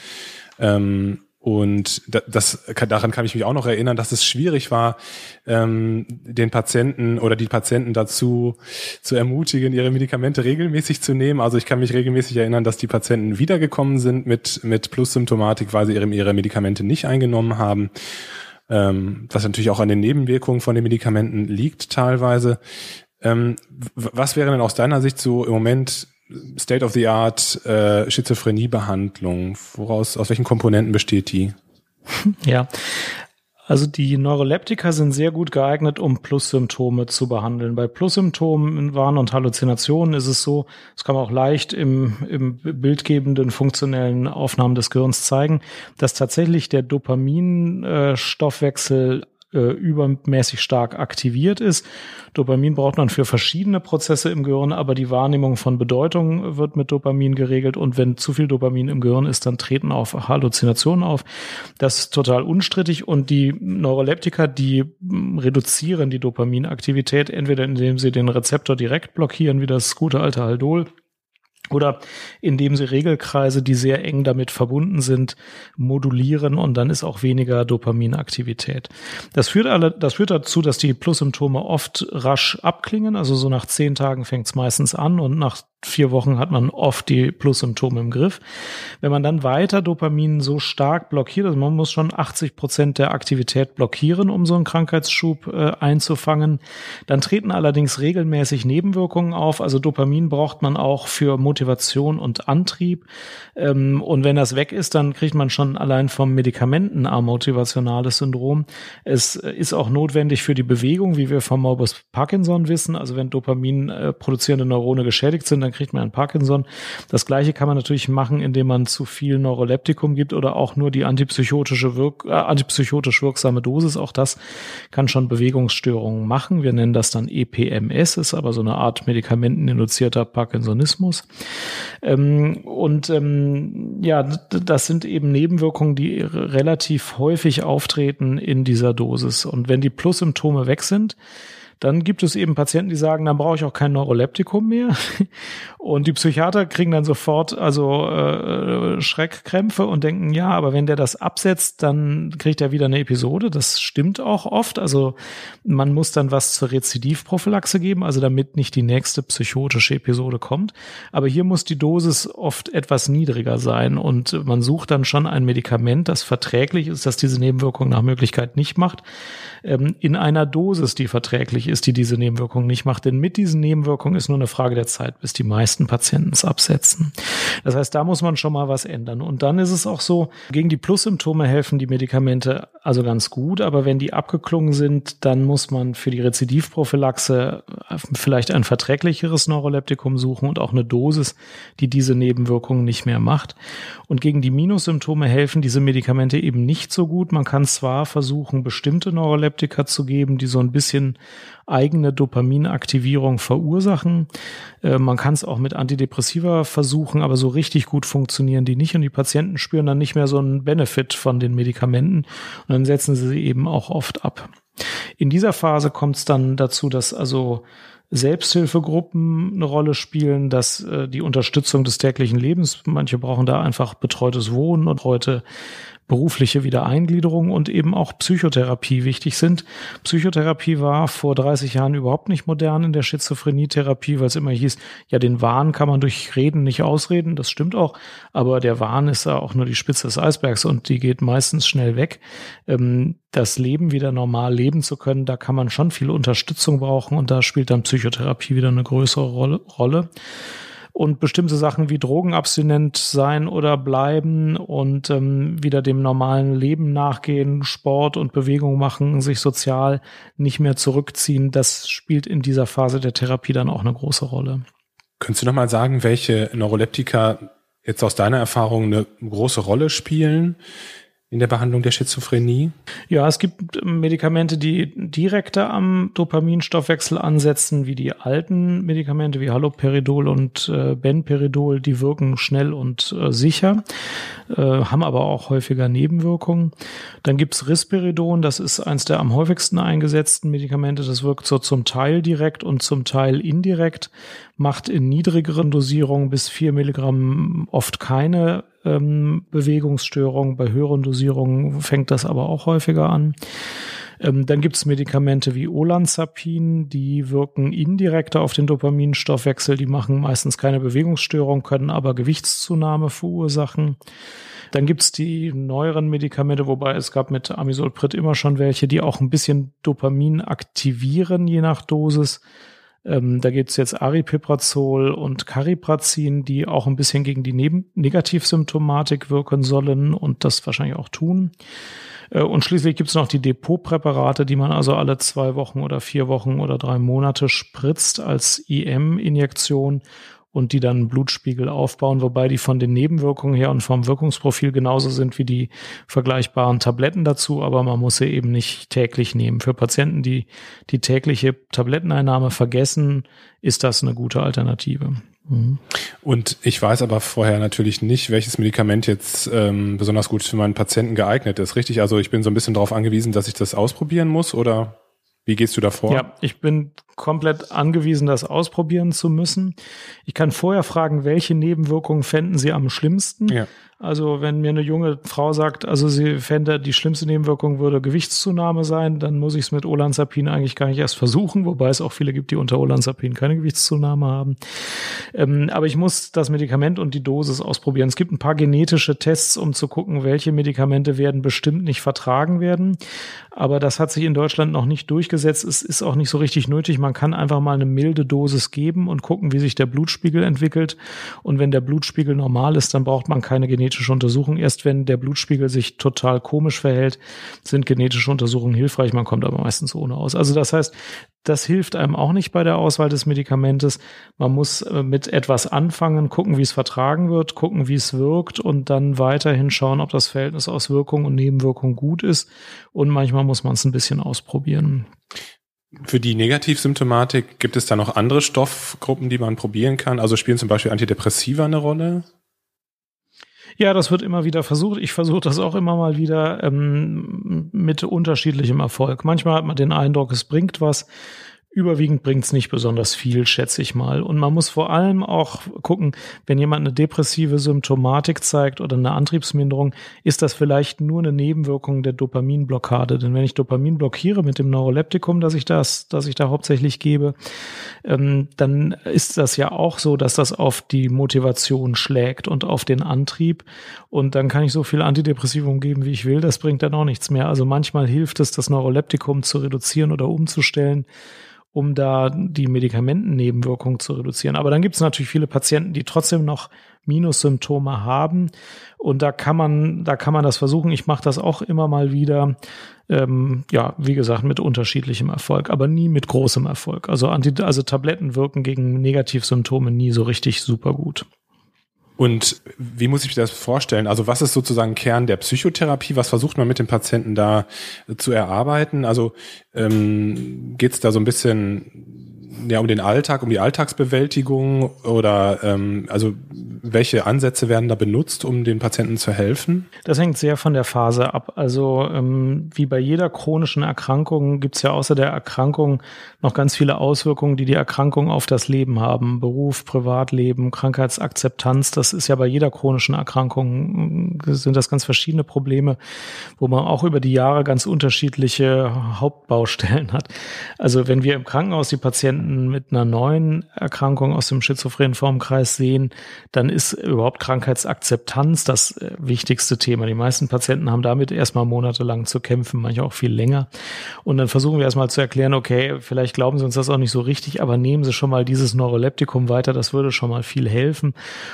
Ähm, und das, daran kann ich mich auch noch erinnern, dass es schwierig war, ähm, den Patienten oder die Patienten dazu zu ermutigen, ihre Medikamente regelmäßig zu nehmen. Also ich kann mich regelmäßig erinnern, dass die Patienten wiedergekommen sind mit, mit Plus-Symptomatik, weil sie ihre, ihre Medikamente nicht eingenommen haben. Ähm, was natürlich auch an den Nebenwirkungen von den Medikamenten liegt teilweise. Ähm, was wäre denn aus deiner Sicht so im Moment State of the Art äh, Schizophreniebehandlung? Woraus, aus welchen Komponenten besteht die? Ja. Also die Neuroleptika sind sehr gut geeignet, um Plus-Symptome zu behandeln. Bei Plus-Symptomen, Wahn und Halluzinationen ist es so, das kann man auch leicht im, im bildgebenden funktionellen Aufnahmen des Gehirns zeigen, dass tatsächlich der Dopaminstoffwechsel äh, äh, übermäßig stark aktiviert ist. Dopamin braucht man für verschiedene Prozesse im Gehirn, aber die Wahrnehmung von Bedeutung wird mit Dopamin geregelt und wenn zu viel Dopamin im Gehirn ist, dann treten auch Halluzinationen auf. Das ist total unstrittig und die Neuroleptika, die mm, reduzieren die Dopaminaktivität, entweder indem sie den Rezeptor direkt blockieren, wie das gute alte Haldol, oder indem sie Regelkreise, die sehr eng damit verbunden sind, modulieren und dann ist auch weniger Dopaminaktivität. Das führt alle, das führt dazu, dass die Plus-Symptome oft rasch abklingen. Also so nach zehn Tagen fängt es meistens an und nach vier Wochen hat man oft die Plus-Symptome im Griff. Wenn man dann weiter Dopamin so stark blockiert, also man muss schon 80 Prozent der Aktivität blockieren, um so einen Krankheitsschub äh, einzufangen, dann treten allerdings regelmäßig Nebenwirkungen auf. Also Dopamin braucht man auch für Motivation und Antrieb. Ähm, und wenn das weg ist, dann kriegt man schon allein vom Medikamenten ein motivationales Syndrom. Es ist auch notwendig für die Bewegung, wie wir vom Morbus Parkinson wissen. Also wenn Dopamin äh, produzierende Neurone geschädigt sind, dann kriegt man ein Parkinson. Das gleiche kann man natürlich machen, indem man zu viel Neuroleptikum gibt oder auch nur die antipsychotische Wirk äh, antipsychotisch wirksame Dosis. Auch das kann schon Bewegungsstörungen machen. Wir nennen das dann EPMS, ist aber so eine Art medikamenteninduzierter Parkinsonismus. Ähm, und ähm, ja, das sind eben Nebenwirkungen, die relativ häufig auftreten in dieser Dosis. Und wenn die Plus-Symptome weg sind, dann gibt es eben Patienten, die sagen, dann brauche ich auch kein Neuroleptikum mehr. Und die Psychiater kriegen dann sofort also äh, Schreckkrämpfe und denken, ja, aber wenn der das absetzt, dann kriegt er wieder eine Episode. Das stimmt auch oft. Also man muss dann was zur Rezidivprophylaxe geben, also damit nicht die nächste psychotische Episode kommt. Aber hier muss die Dosis oft etwas niedriger sein und man sucht dann schon ein Medikament, das verträglich ist, das diese Nebenwirkung nach Möglichkeit nicht macht, ähm, in einer Dosis, die verträglich ist, die diese Nebenwirkung nicht macht. Denn mit diesen Nebenwirkungen ist nur eine Frage der Zeit, bis die meisten Patienten es absetzen. Das heißt, da muss man schon mal was ändern. Und dann ist es auch so, gegen die Plus-Symptome helfen die Medikamente also ganz gut, aber wenn die abgeklungen sind, dann muss man für die Rezidivprophylaxe vielleicht ein verträglicheres Neuroleptikum suchen und auch eine Dosis, die diese Nebenwirkungen nicht mehr macht. Und gegen die Minussymptome helfen diese Medikamente eben nicht so gut. Man kann zwar versuchen, bestimmte Neuroleptika zu geben, die so ein bisschen eigene Dopaminaktivierung verursachen. Äh, man kann es auch mit Antidepressiva versuchen, aber so richtig gut funktionieren die nicht und die Patienten spüren dann nicht mehr so einen Benefit von den Medikamenten und dann setzen sie sie eben auch oft ab. In dieser Phase kommt es dann dazu, dass also Selbsthilfegruppen eine Rolle spielen, dass äh, die Unterstützung des täglichen Lebens, manche brauchen da einfach betreutes Wohnen und heute berufliche Wiedereingliederung und eben auch Psychotherapie wichtig sind. Psychotherapie war vor 30 Jahren überhaupt nicht modern in der Schizophrenietherapie, weil es immer hieß, ja, den Wahn kann man durch Reden nicht ausreden. Das stimmt auch. Aber der Wahn ist ja auch nur die Spitze des Eisbergs und die geht meistens schnell weg. Ähm, das Leben wieder normal leben zu können, da kann man schon viel Unterstützung brauchen und da spielt dann Psychotherapie wieder eine größere Rolle und bestimmte Sachen wie drogenabstinent sein oder bleiben und ähm, wieder dem normalen Leben nachgehen, Sport und Bewegung machen, sich sozial nicht mehr zurückziehen, das spielt in dieser Phase der Therapie dann auch eine große Rolle. Könntest du nochmal sagen, welche Neuroleptika jetzt aus deiner Erfahrung eine große Rolle spielen in der Behandlung der Schizophrenie? Ja, es gibt Medikamente, die direkter am Dopaminstoffwechsel ansetzen, wie die alten Medikamente wie Haloperidol und äh, Benperidol. Die wirken schnell und äh, sicher, äh, haben aber auch häufiger Nebenwirkungen. Dann gibt's Risperidon, das ist eins der am häufigsten eingesetzten Medikamente. Das wirkt so zum Teil direkt und zum Teil indirekt, macht in niedrigeren Dosierungen bis vier Milligramm oft keine ähm, Bewegungsstörungen. Bei höheren Dosierungen fängt das aber auch häufiger an. Ähm, dann gibt es Medikamente wie Olanzapin, die wirken indirekter auf den Dopaminstoffwechsel. Die machen meistens keine Bewegungsstörung, können aber Gewichtszunahme verursachen. Dann gibt's die neueren Medikamente, wobei es gab mit Amisulprid immer schon welche, die auch ein bisschen Dopamin aktivieren, je nach Dosis. Ähm, da gibt es jetzt Aripiprazol und Cariprazin, die auch ein bisschen gegen die Neben Negativsymptomatik wirken sollen und das wahrscheinlich auch tun. Äh, und schließlich gibt es noch die Depotpräparate, die man also alle zwei Wochen oder vier Wochen oder drei Monate spritzt als IM-Injektion und die dann Blutspiegel aufbauen, wobei die von den Nebenwirkungen her und vom Wirkungsprofil genauso sind wie die vergleichbaren Tabletten dazu, aber man muss sie eben nicht täglich nehmen. Für Patienten, die die tägliche Tabletteneinnahme vergessen, ist das eine gute Alternative. Mhm. Und ich weiß aber vorher natürlich nicht, welches Medikament jetzt ähm, besonders gut für meinen Patienten geeignet ist. Richtig? Also ich bin so ein bisschen darauf angewiesen, dass ich das ausprobieren muss oder wie gehst du da vor? Ja, ich bin komplett angewiesen, das ausprobieren zu müssen. Ich kann vorher fragen, welche Nebenwirkungen fänden Sie am schlimmsten? Ja. Also wenn mir eine junge Frau sagt, also sie fände, die schlimmste Nebenwirkung würde Gewichtszunahme sein, dann muss ich es mit Olanzapin eigentlich gar nicht erst versuchen, wobei es auch viele gibt, die unter Olanzapin keine Gewichtszunahme haben. Ähm, aber ich muss das Medikament und die Dosis ausprobieren. Es gibt ein paar genetische Tests, um zu gucken, welche Medikamente werden bestimmt nicht vertragen werden. Aber das hat sich in Deutschland noch nicht durchgesetzt. Es ist auch nicht so richtig nötig man kann einfach mal eine milde Dosis geben und gucken, wie sich der Blutspiegel entwickelt. Und wenn der Blutspiegel normal ist, dann braucht man keine genetische Untersuchung. Erst wenn der Blutspiegel sich total komisch verhält, sind genetische Untersuchungen hilfreich. Man kommt aber meistens ohne aus. Also das heißt, das hilft einem auch nicht bei der Auswahl des Medikamentes. Man muss äh, mit etwas anfangen, gucken, wie es vertragen wird, gucken, wie es wirkt und dann weiterhin schauen, ob das Verhältnis aus Wirkung und Nebenwirkung gut ist. Und manchmal muss man es ein bisschen ausprobieren. Für die Negativsymptomatik gibt es da noch andere Stoffgruppen, die man probieren kann? Also spielen zum Beispiel Antidepressiva eine Rolle? Ja, das wird immer wieder versucht. Ich versuche das auch immer mal wieder ähm, mit unterschiedlichem Erfolg. Manchmal hat man den Eindruck, es bringt was. Überwiegend bringt es nicht besonders viel, schätze ich mal. Und man muss vor allem auch gucken, wenn jemand eine depressive Symptomatik zeigt oder eine Antriebsminderung, ist das vielleicht nur eine Nebenwirkung der Dopaminblockade. Denn wenn ich Dopamin blockiere mit dem Neuroleptikum, das ich das, das ich da hauptsächlich gebe, ähm, dann ist das ja auch so, dass das auf die Motivation schlägt und auf den Antrieb. Und dann kann ich so viel Antidepressivum geben, wie ich will. Das bringt dann auch nichts mehr. Also manchmal hilft es, das Neuroleptikum zu reduzieren oder umzustellen um da die Medikamentennebenwirkungen zu reduzieren. Aber dann gibt es natürlich viele Patienten, die trotzdem noch Minussymptome haben. Und da kann man, da kann man das versuchen. Ich mache das auch immer mal wieder. Ähm, ja, wie gesagt, mit unterschiedlichem Erfolg, aber nie mit großem Erfolg. Also, Anti also Tabletten wirken gegen Negativsymptome nie so richtig super gut. Und wie muss ich mir das vorstellen? Also was ist sozusagen Kern der Psychotherapie? Was versucht man mit dem Patienten da zu erarbeiten? Also ähm, geht es da so ein bisschen ja um den Alltag, um die Alltagsbewältigung oder ähm, also welche Ansätze werden da benutzt, um den Patienten zu helfen? Das hängt sehr von der Phase ab. Also ähm, wie bei jeder chronischen Erkrankung gibt es ja außer der Erkrankung noch ganz viele Auswirkungen, die die Erkrankung auf das Leben haben. Beruf, Privatleben, Krankheitsakzeptanz. Das ist ja bei jeder chronischen Erkrankung äh, sind das ganz verschiedene Probleme, wo man auch über die Jahre ganz unterschiedliche Hauptbaustellen hat. Also wenn wir im Krankenhaus die Patienten mit einer neuen Erkrankung aus dem schizophrenen Formkreis sehen, dann ist überhaupt Krankheitsakzeptanz das äh, wichtigste Thema. Die meisten Patienten haben damit erstmal monatelang zu kämpfen, manche auch viel länger. Und dann versuchen wir erstmal zu erklären, okay, vielleicht glauben Sie uns das auch nicht so richtig, aber nehmen Sie schon mal dieses Neuroleptikum weiter, das würde schon mal viel helfen.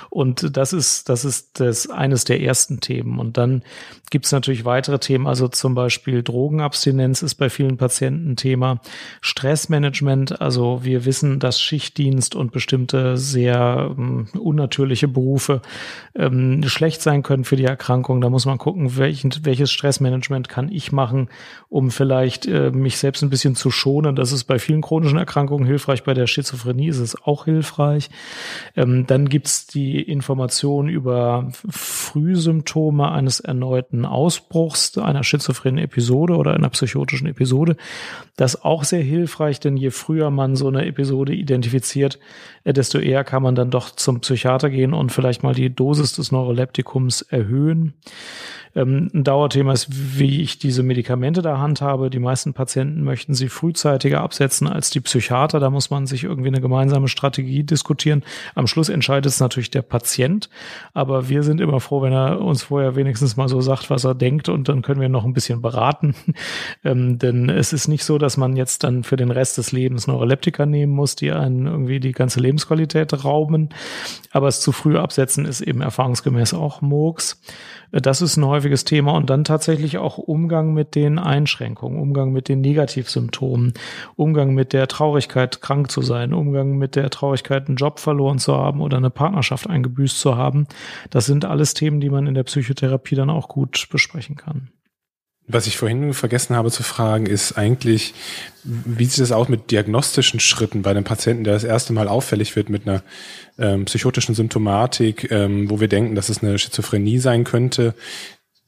Und das ist, das ist das eines der ersten Themen. Und dann gibt es natürlich weitere Themen, also zum Beispiel Drogenabstinenz ist bei vielen Patienten Thema, Stressmanagement, also wir wissen, dass Schichtdienst und bestimmte sehr ähm, unnatürliche Berufe ähm, schlecht sein können für die Erkrankung. Da muss man gucken, welchen, welches Stressmanagement kann ich machen, um vielleicht äh, mich selbst ein bisschen zu schonen. Das ist bei vielen chronischen Erkrankungen hilfreich, bei der Schizophrenie ist es auch hilfreich. Ähm, dann gibt's die Information über Frühsymptome eines erneuten Ausbruchs einer schizophrenen Episode oder einer psychotischen Episode. Das ist auch sehr hilfreich, denn je früher man so eine Episode identifiziert, äh, desto eher kann man dann doch zum Psychiater gehen und vielleicht mal die Dosis des Neuroleptikums erhöhen. Ähm, ein Dauerthema ist, wie ich diese Medikamente da handhabe. Die meisten Patienten möchten sie frühzeitiger absetzen als die Psychiater. Da muss man sich irgendwie eine gemeinsame Strategie diskutieren. Am Schluss entscheidet es natürlich der Patient. Aber wir sind immer froh, wenn er uns vorher wenigstens mal so sagt, was er denkt und dann können wir noch ein bisschen beraten. ähm, denn es ist nicht so, dass man jetzt dann für den Rest des Lebens Neuroleptika nehmen muss, die einen irgendwie die ganze Lebensqualität rauben. Aber es zu früh absetzen ist eben erfahrungsgemäß auch Murks. Das ist ein häufiges Thema und dann tatsächlich auch Umgang mit den Einschränkungen, Umgang mit den Negativsymptomen, Umgang mit der Traurigkeit, krank zu sein, Umgang mit der Traurigkeit, einen Job verloren zu haben oder eine Partnerschaft eingebüßt zu haben. Das sind alles Themen, die man in der Psychotherapie dann auch gut besprechen kann. Was ich vorhin vergessen habe zu fragen, ist eigentlich, wie sieht es aus mit diagnostischen Schritten bei einem Patienten, der das erste Mal auffällig wird mit einer ähm, psychotischen Symptomatik, ähm, wo wir denken, dass es eine Schizophrenie sein könnte?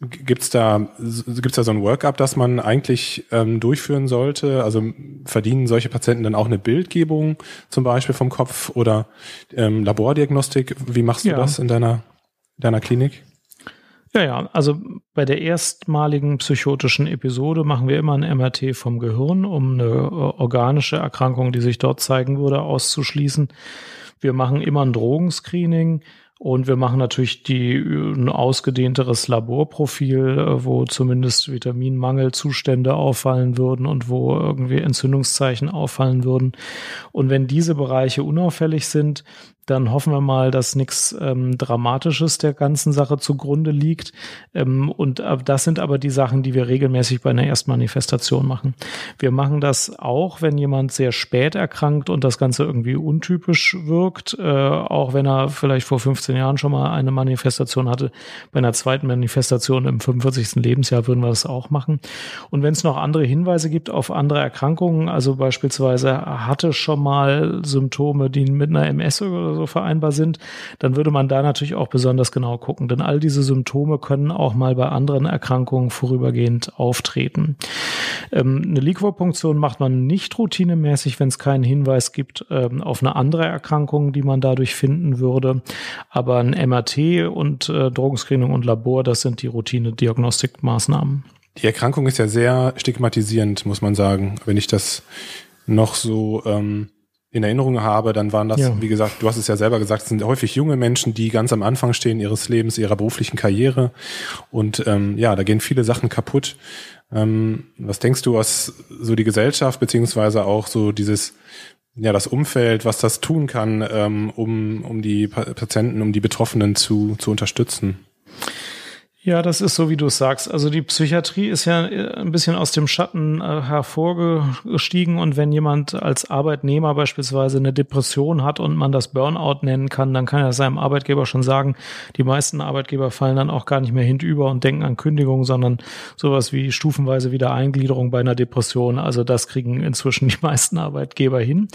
Gibt's da, gibt's da so ein Workup, das man eigentlich ähm, durchführen sollte? Also verdienen solche Patienten dann auch eine Bildgebung zum Beispiel vom Kopf oder ähm, Labordiagnostik? Wie machst du ja. das in deiner, deiner Klinik? Ja, ja, also bei der erstmaligen psychotischen Episode machen wir immer ein MRT vom Gehirn, um eine äh, organische Erkrankung, die sich dort zeigen würde, auszuschließen. Wir machen immer ein Drogenscreening. Und wir machen natürlich die, ein ausgedehnteres Laborprofil, äh, wo zumindest Vitaminmangelzustände auffallen würden und wo irgendwie Entzündungszeichen auffallen würden. Und wenn diese Bereiche unauffällig sind, dann hoffen wir mal, dass nichts ähm, Dramatisches der ganzen Sache zugrunde liegt. Ähm, und äh, das sind aber die Sachen, die wir regelmäßig bei einer Erstmanifestation machen. Wir machen das auch, wenn jemand sehr spät erkrankt und das Ganze irgendwie untypisch wirkt, äh, auch wenn er vielleicht vor 15 Jahren schon mal eine Manifestation hatte. Bei einer zweiten Manifestation im 45. Lebensjahr würden wir das auch machen. Und wenn es noch andere Hinweise gibt auf andere Erkrankungen, also beispielsweise hatte schon mal Symptome, die mit einer MS oder so so vereinbar sind, dann würde man da natürlich auch besonders genau gucken. Denn all diese Symptome können auch mal bei anderen Erkrankungen vorübergehend auftreten. Ähm, eine Liquorpunktion macht man nicht routinemäßig, wenn es keinen Hinweis gibt ähm, auf eine andere Erkrankung, die man dadurch finden würde. Aber ein MRT und äh, Drogenscreening und Labor, das sind die Routine-Diagnostikmaßnahmen. Die Erkrankung ist ja sehr stigmatisierend, muss man sagen. Wenn ich das noch so ähm, in Erinnerung habe, dann waren das, ja. wie gesagt, du hast es ja selber gesagt, es sind häufig junge Menschen, die ganz am Anfang stehen ihres Lebens, ihrer beruflichen Karriere. Und ähm, ja, da gehen viele Sachen kaputt. Ähm, was denkst du, was so die Gesellschaft beziehungsweise auch so dieses ja das Umfeld, was das tun kann, ähm, um um die Patienten, um die Betroffenen zu zu unterstützen? Ja, das ist so, wie du es sagst. Also die Psychiatrie ist ja äh, ein bisschen aus dem Schatten äh, hervorgestiegen und wenn jemand als Arbeitnehmer beispielsweise eine Depression hat und man das Burnout nennen kann, dann kann er seinem Arbeitgeber schon sagen, die meisten Arbeitgeber fallen dann auch gar nicht mehr hinüber und denken an Kündigung, sondern sowas wie stufenweise Wiedereingliederung bei einer Depression. Also das kriegen inzwischen die meisten Arbeitgeber hin.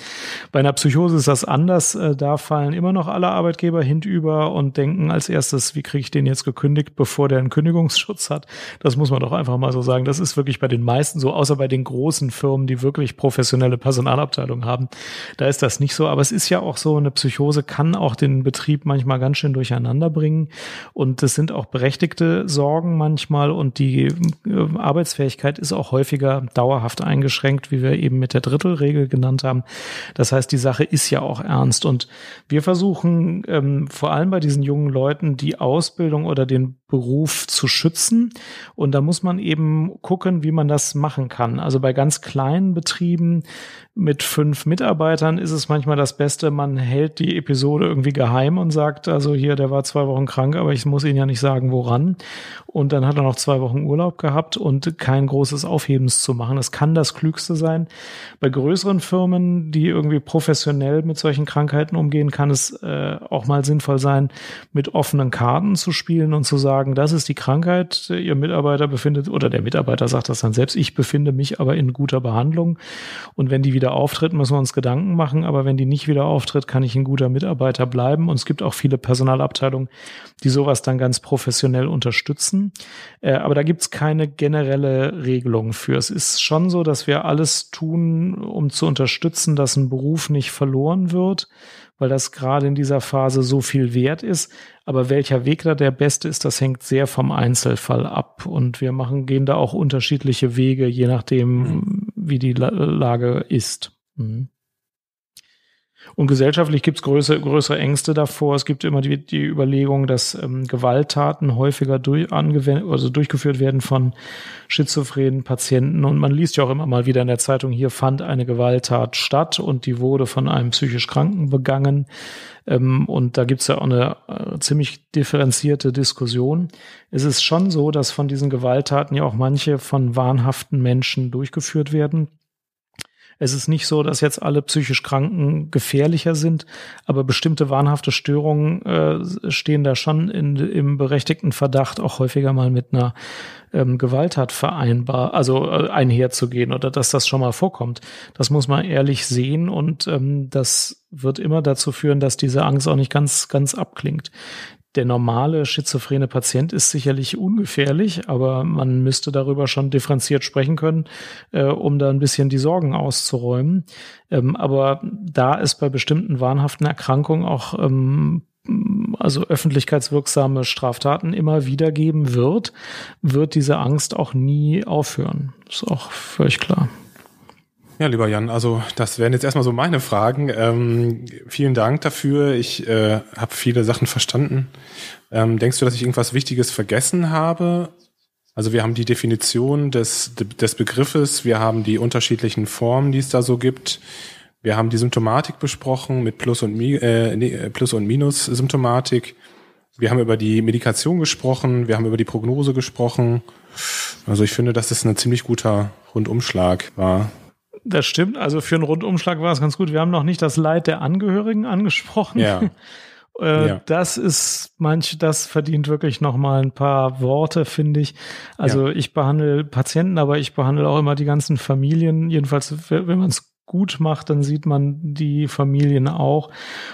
Bei einer Psychose ist das anders. Äh, da fallen immer noch alle Arbeitgeber hinüber und denken als erstes, wie kriege ich den jetzt gekündigt, bevor der der einen Kündigungsschutz hat. Das muss man doch einfach mal so sagen. Das ist wirklich bei den meisten so, außer bei den großen Firmen, die wirklich professionelle Personalabteilungen haben. Da ist das nicht so. Aber es ist ja auch so, eine Psychose kann auch den Betrieb manchmal ganz schön durcheinander bringen. Und es sind auch berechtigte Sorgen manchmal. Und die äh, Arbeitsfähigkeit ist auch häufiger dauerhaft eingeschränkt, wie wir eben mit der Drittelregel genannt haben. Das heißt, die Sache ist ja auch ernst. Und wir versuchen ähm, vor allem bei diesen jungen Leuten die Ausbildung oder den Beruf zu schützen. Und da muss man eben gucken, wie man das machen kann. Also bei ganz kleinen Betrieben mit fünf Mitarbeitern ist es manchmal das Beste, man hält die Episode irgendwie geheim und sagt, also hier, der war zwei Wochen krank, aber ich muss Ihnen ja nicht sagen, woran. Und dann hat er noch zwei Wochen Urlaub gehabt und kein großes Aufhebens zu machen. Das kann das Klügste sein. Bei größeren Firmen, die irgendwie professionell mit solchen Krankheiten umgehen, kann es äh, auch mal sinnvoll sein, mit offenen Karten zu spielen und zu sagen, das ist die Krankheit, Ihr Mitarbeiter befindet, oder der Mitarbeiter sagt das dann selbst, ich befinde mich aber in guter Behandlung. Und wenn die wieder wieder auftritt, müssen wir uns Gedanken machen. Aber wenn die nicht wieder auftritt, kann ich ein guter Mitarbeiter bleiben. Und es gibt auch viele Personalabteilungen, die sowas dann ganz professionell unterstützen. Äh, aber da gibt es keine generelle Regelung für. Es ist schon so, dass wir alles tun, um zu unterstützen, dass ein Beruf nicht verloren wird weil das gerade in dieser Phase so viel wert ist. Aber welcher Weg da der beste ist, das hängt sehr vom Einzelfall ab. Und wir machen, gehen da auch unterschiedliche Wege, je nachdem, mhm wie die Lage ist. Mhm. Und gesellschaftlich gibt es größere, größere Ängste davor. Es gibt immer die, die Überlegung, dass ähm, Gewalttaten häufiger durch, also durchgeführt werden von schizophrenen Patienten. Und man liest ja auch immer mal wieder in der Zeitung, hier fand eine Gewalttat statt und die wurde von einem psychisch Kranken begangen. Ähm, und da gibt es ja auch eine äh, ziemlich differenzierte Diskussion. Es ist schon so, dass von diesen Gewalttaten ja auch manche von wahnhaften Menschen durchgeführt werden. Es ist nicht so, dass jetzt alle psychisch Kranken gefährlicher sind, aber bestimmte wahnhafte Störungen äh, stehen da schon in, im berechtigten Verdacht, auch häufiger mal mit einer ähm, Gewalttat vereinbar, also äh, einherzugehen oder dass das schon mal vorkommt. Das muss man ehrlich sehen und ähm, das wird immer dazu führen, dass diese Angst auch nicht ganz, ganz abklingt der normale schizophrene Patient ist sicherlich ungefährlich, aber man müsste darüber schon differenziert sprechen können, äh, um da ein bisschen die Sorgen auszuräumen. Ähm, aber da es bei bestimmten wahnhaften Erkrankungen auch ähm, also öffentlichkeitswirksame Straftaten immer wieder geben wird, wird diese Angst auch nie aufhören. Ist auch völlig klar. Ja, lieber Jan, also das wären jetzt erstmal so meine Fragen. Ähm, vielen Dank dafür. Ich äh, habe viele Sachen verstanden. Ähm, denkst du, dass ich irgendwas Wichtiges vergessen habe? Also wir haben die Definition des, des Begriffes, wir haben die unterschiedlichen Formen, die es da so gibt. Wir haben die Symptomatik besprochen mit Plus- und, äh, Plus und Minus-Symptomatik. Wir haben über die Medikation gesprochen, wir haben über die Prognose gesprochen. Also ich finde, dass es ein ziemlich guter Rundumschlag war. Das stimmt. Also für einen Rundumschlag war es ganz gut. Wir haben noch nicht das Leid der Angehörigen angesprochen. Ja. äh, ja. Das ist manch, das verdient wirklich noch mal ein paar Worte, finde ich. Also ja. ich behandle Patienten, aber ich behandle auch immer die ganzen Familien. Jedenfalls, wenn man es gut macht, dann sieht man die Familien auch.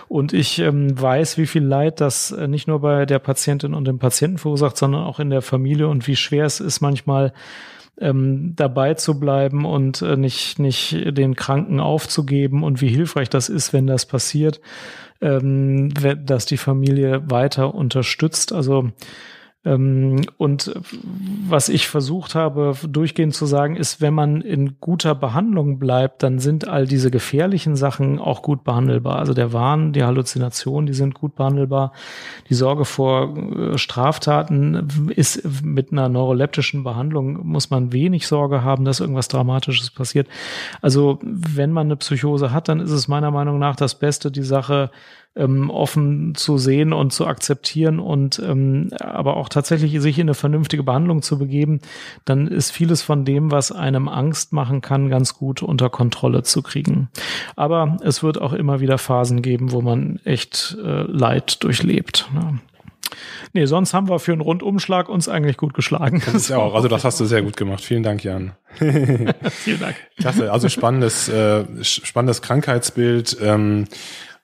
Und ich ähm, weiß, wie viel Leid das äh, nicht nur bei der Patientin und dem Patienten verursacht, sondern auch in der Familie und wie schwer es ist manchmal ähm, dabei zu bleiben und äh, nicht, nicht den Kranken aufzugeben und wie hilfreich das ist, wenn das passiert, ähm, dass die Familie weiter unterstützt. Also und was ich versucht habe, durchgehend zu sagen, ist, wenn man in guter Behandlung bleibt, dann sind all diese gefährlichen Sachen auch gut behandelbar. Also der Wahn, die Halluzination, die sind gut behandelbar. Die Sorge vor äh, Straftaten ist mit einer neuroleptischen Behandlung, muss man wenig Sorge haben, dass irgendwas Dramatisches passiert. Also wenn man eine Psychose hat, dann ist es meiner Meinung nach das Beste, die Sache ähm, offen zu sehen und zu akzeptieren und ähm, aber auch tatsächlich sich in eine vernünftige Behandlung zu begeben, dann ist vieles von dem, was einem Angst machen kann, ganz gut unter Kontrolle zu kriegen. Aber es wird auch immer wieder Phasen geben, wo man echt äh, Leid durchlebt. Ne? Nee, sonst haben wir für einen Rundumschlag uns eigentlich gut geschlagen. Das ist auch, also das hast du sehr gut gemacht. Vielen Dank, Jan. Vielen Dank. Klasse, also spannendes, äh, spannendes Krankheitsbild. Ähm,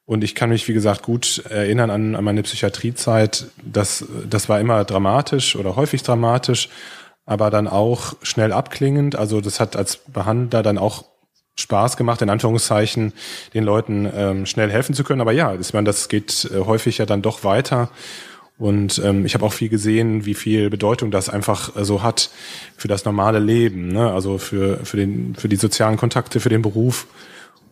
und ich kann mich, wie gesagt, gut erinnern an, an meine Psychiatriezeit. Das, das war immer dramatisch oder häufig dramatisch, aber dann auch schnell abklingend. Also das hat als Behandler dann auch Spaß gemacht, in Anführungszeichen, den Leuten ähm, schnell helfen zu können. Aber ja, ich meine, das geht äh, häufig ja dann doch weiter. Und ähm, ich habe auch viel gesehen, wie viel Bedeutung das einfach äh, so hat für das normale Leben, ne? also für, für, den, für die sozialen Kontakte, für den Beruf.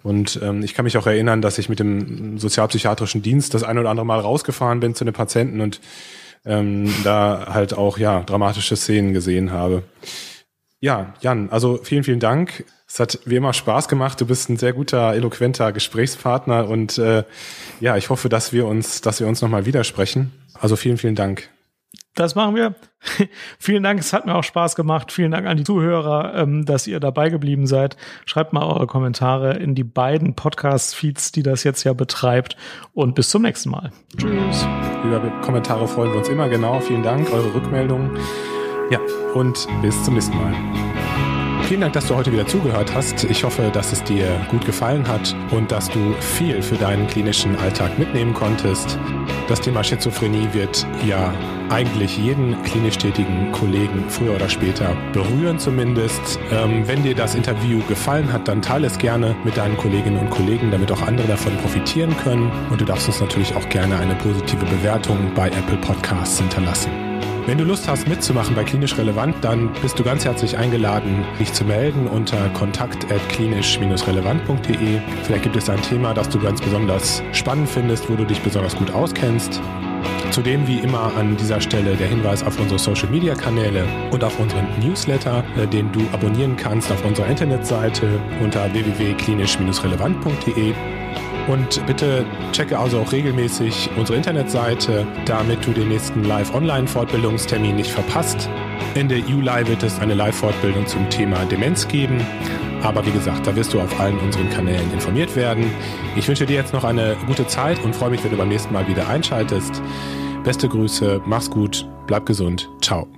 Und ähm, ich kann mich auch erinnern, dass ich mit dem sozialpsychiatrischen Dienst das eine oder andere Mal rausgefahren bin zu den Patienten und ähm, da halt auch ja dramatische Szenen gesehen habe. Ja, Jan, also vielen, vielen Dank. Es hat wie immer Spaß gemacht. Du bist ein sehr guter, eloquenter Gesprächspartner und äh, ja, ich hoffe, dass wir uns, dass wir uns nochmal widersprechen. Also vielen, vielen Dank. Das machen wir. Vielen Dank, es hat mir auch Spaß gemacht. Vielen Dank an die Zuhörer, ähm, dass ihr dabei geblieben seid. Schreibt mal eure Kommentare in die beiden Podcast-Feeds, die das jetzt ja betreibt. Und bis zum nächsten Mal. Tschüss. Über Kommentare freuen wir uns immer genau. Vielen Dank, eure Rückmeldungen. Ja, und bis zum nächsten Mal. Vielen Dank, dass du heute wieder zugehört hast. Ich hoffe, dass es dir gut gefallen hat und dass du viel für deinen klinischen Alltag mitnehmen konntest. Das Thema Schizophrenie wird ja eigentlich jeden klinisch tätigen Kollegen früher oder später berühren zumindest. Ähm, wenn dir das Interview gefallen hat, dann teile es gerne mit deinen Kolleginnen und Kollegen, damit auch andere davon profitieren können. Und du darfst uns natürlich auch gerne eine positive Bewertung bei Apple Podcasts hinterlassen. Wenn du Lust hast mitzumachen bei Klinisch Relevant, dann bist du ganz herzlich eingeladen, dich zu melden unter kontakt.klinisch-relevant.de. Vielleicht gibt es ein Thema, das du ganz besonders spannend findest, wo du dich besonders gut auskennst. Zudem wie immer an dieser Stelle der Hinweis auf unsere Social Media Kanäle und auf unseren Newsletter, äh, den du abonnieren kannst auf unserer Internetseite unter www.klinisch-relevant.de. Und bitte checke also auch regelmäßig unsere Internetseite, damit du den nächsten Live-Online-Fortbildungstermin nicht verpasst. Ende Juli wird es eine Live-Fortbildung zum Thema Demenz geben. Aber wie gesagt, da wirst du auf allen unseren Kanälen informiert werden. Ich wünsche dir jetzt noch eine gute Zeit und freue mich, wenn du beim nächsten Mal wieder einschaltest. Beste Grüße, mach's gut, bleib gesund, ciao.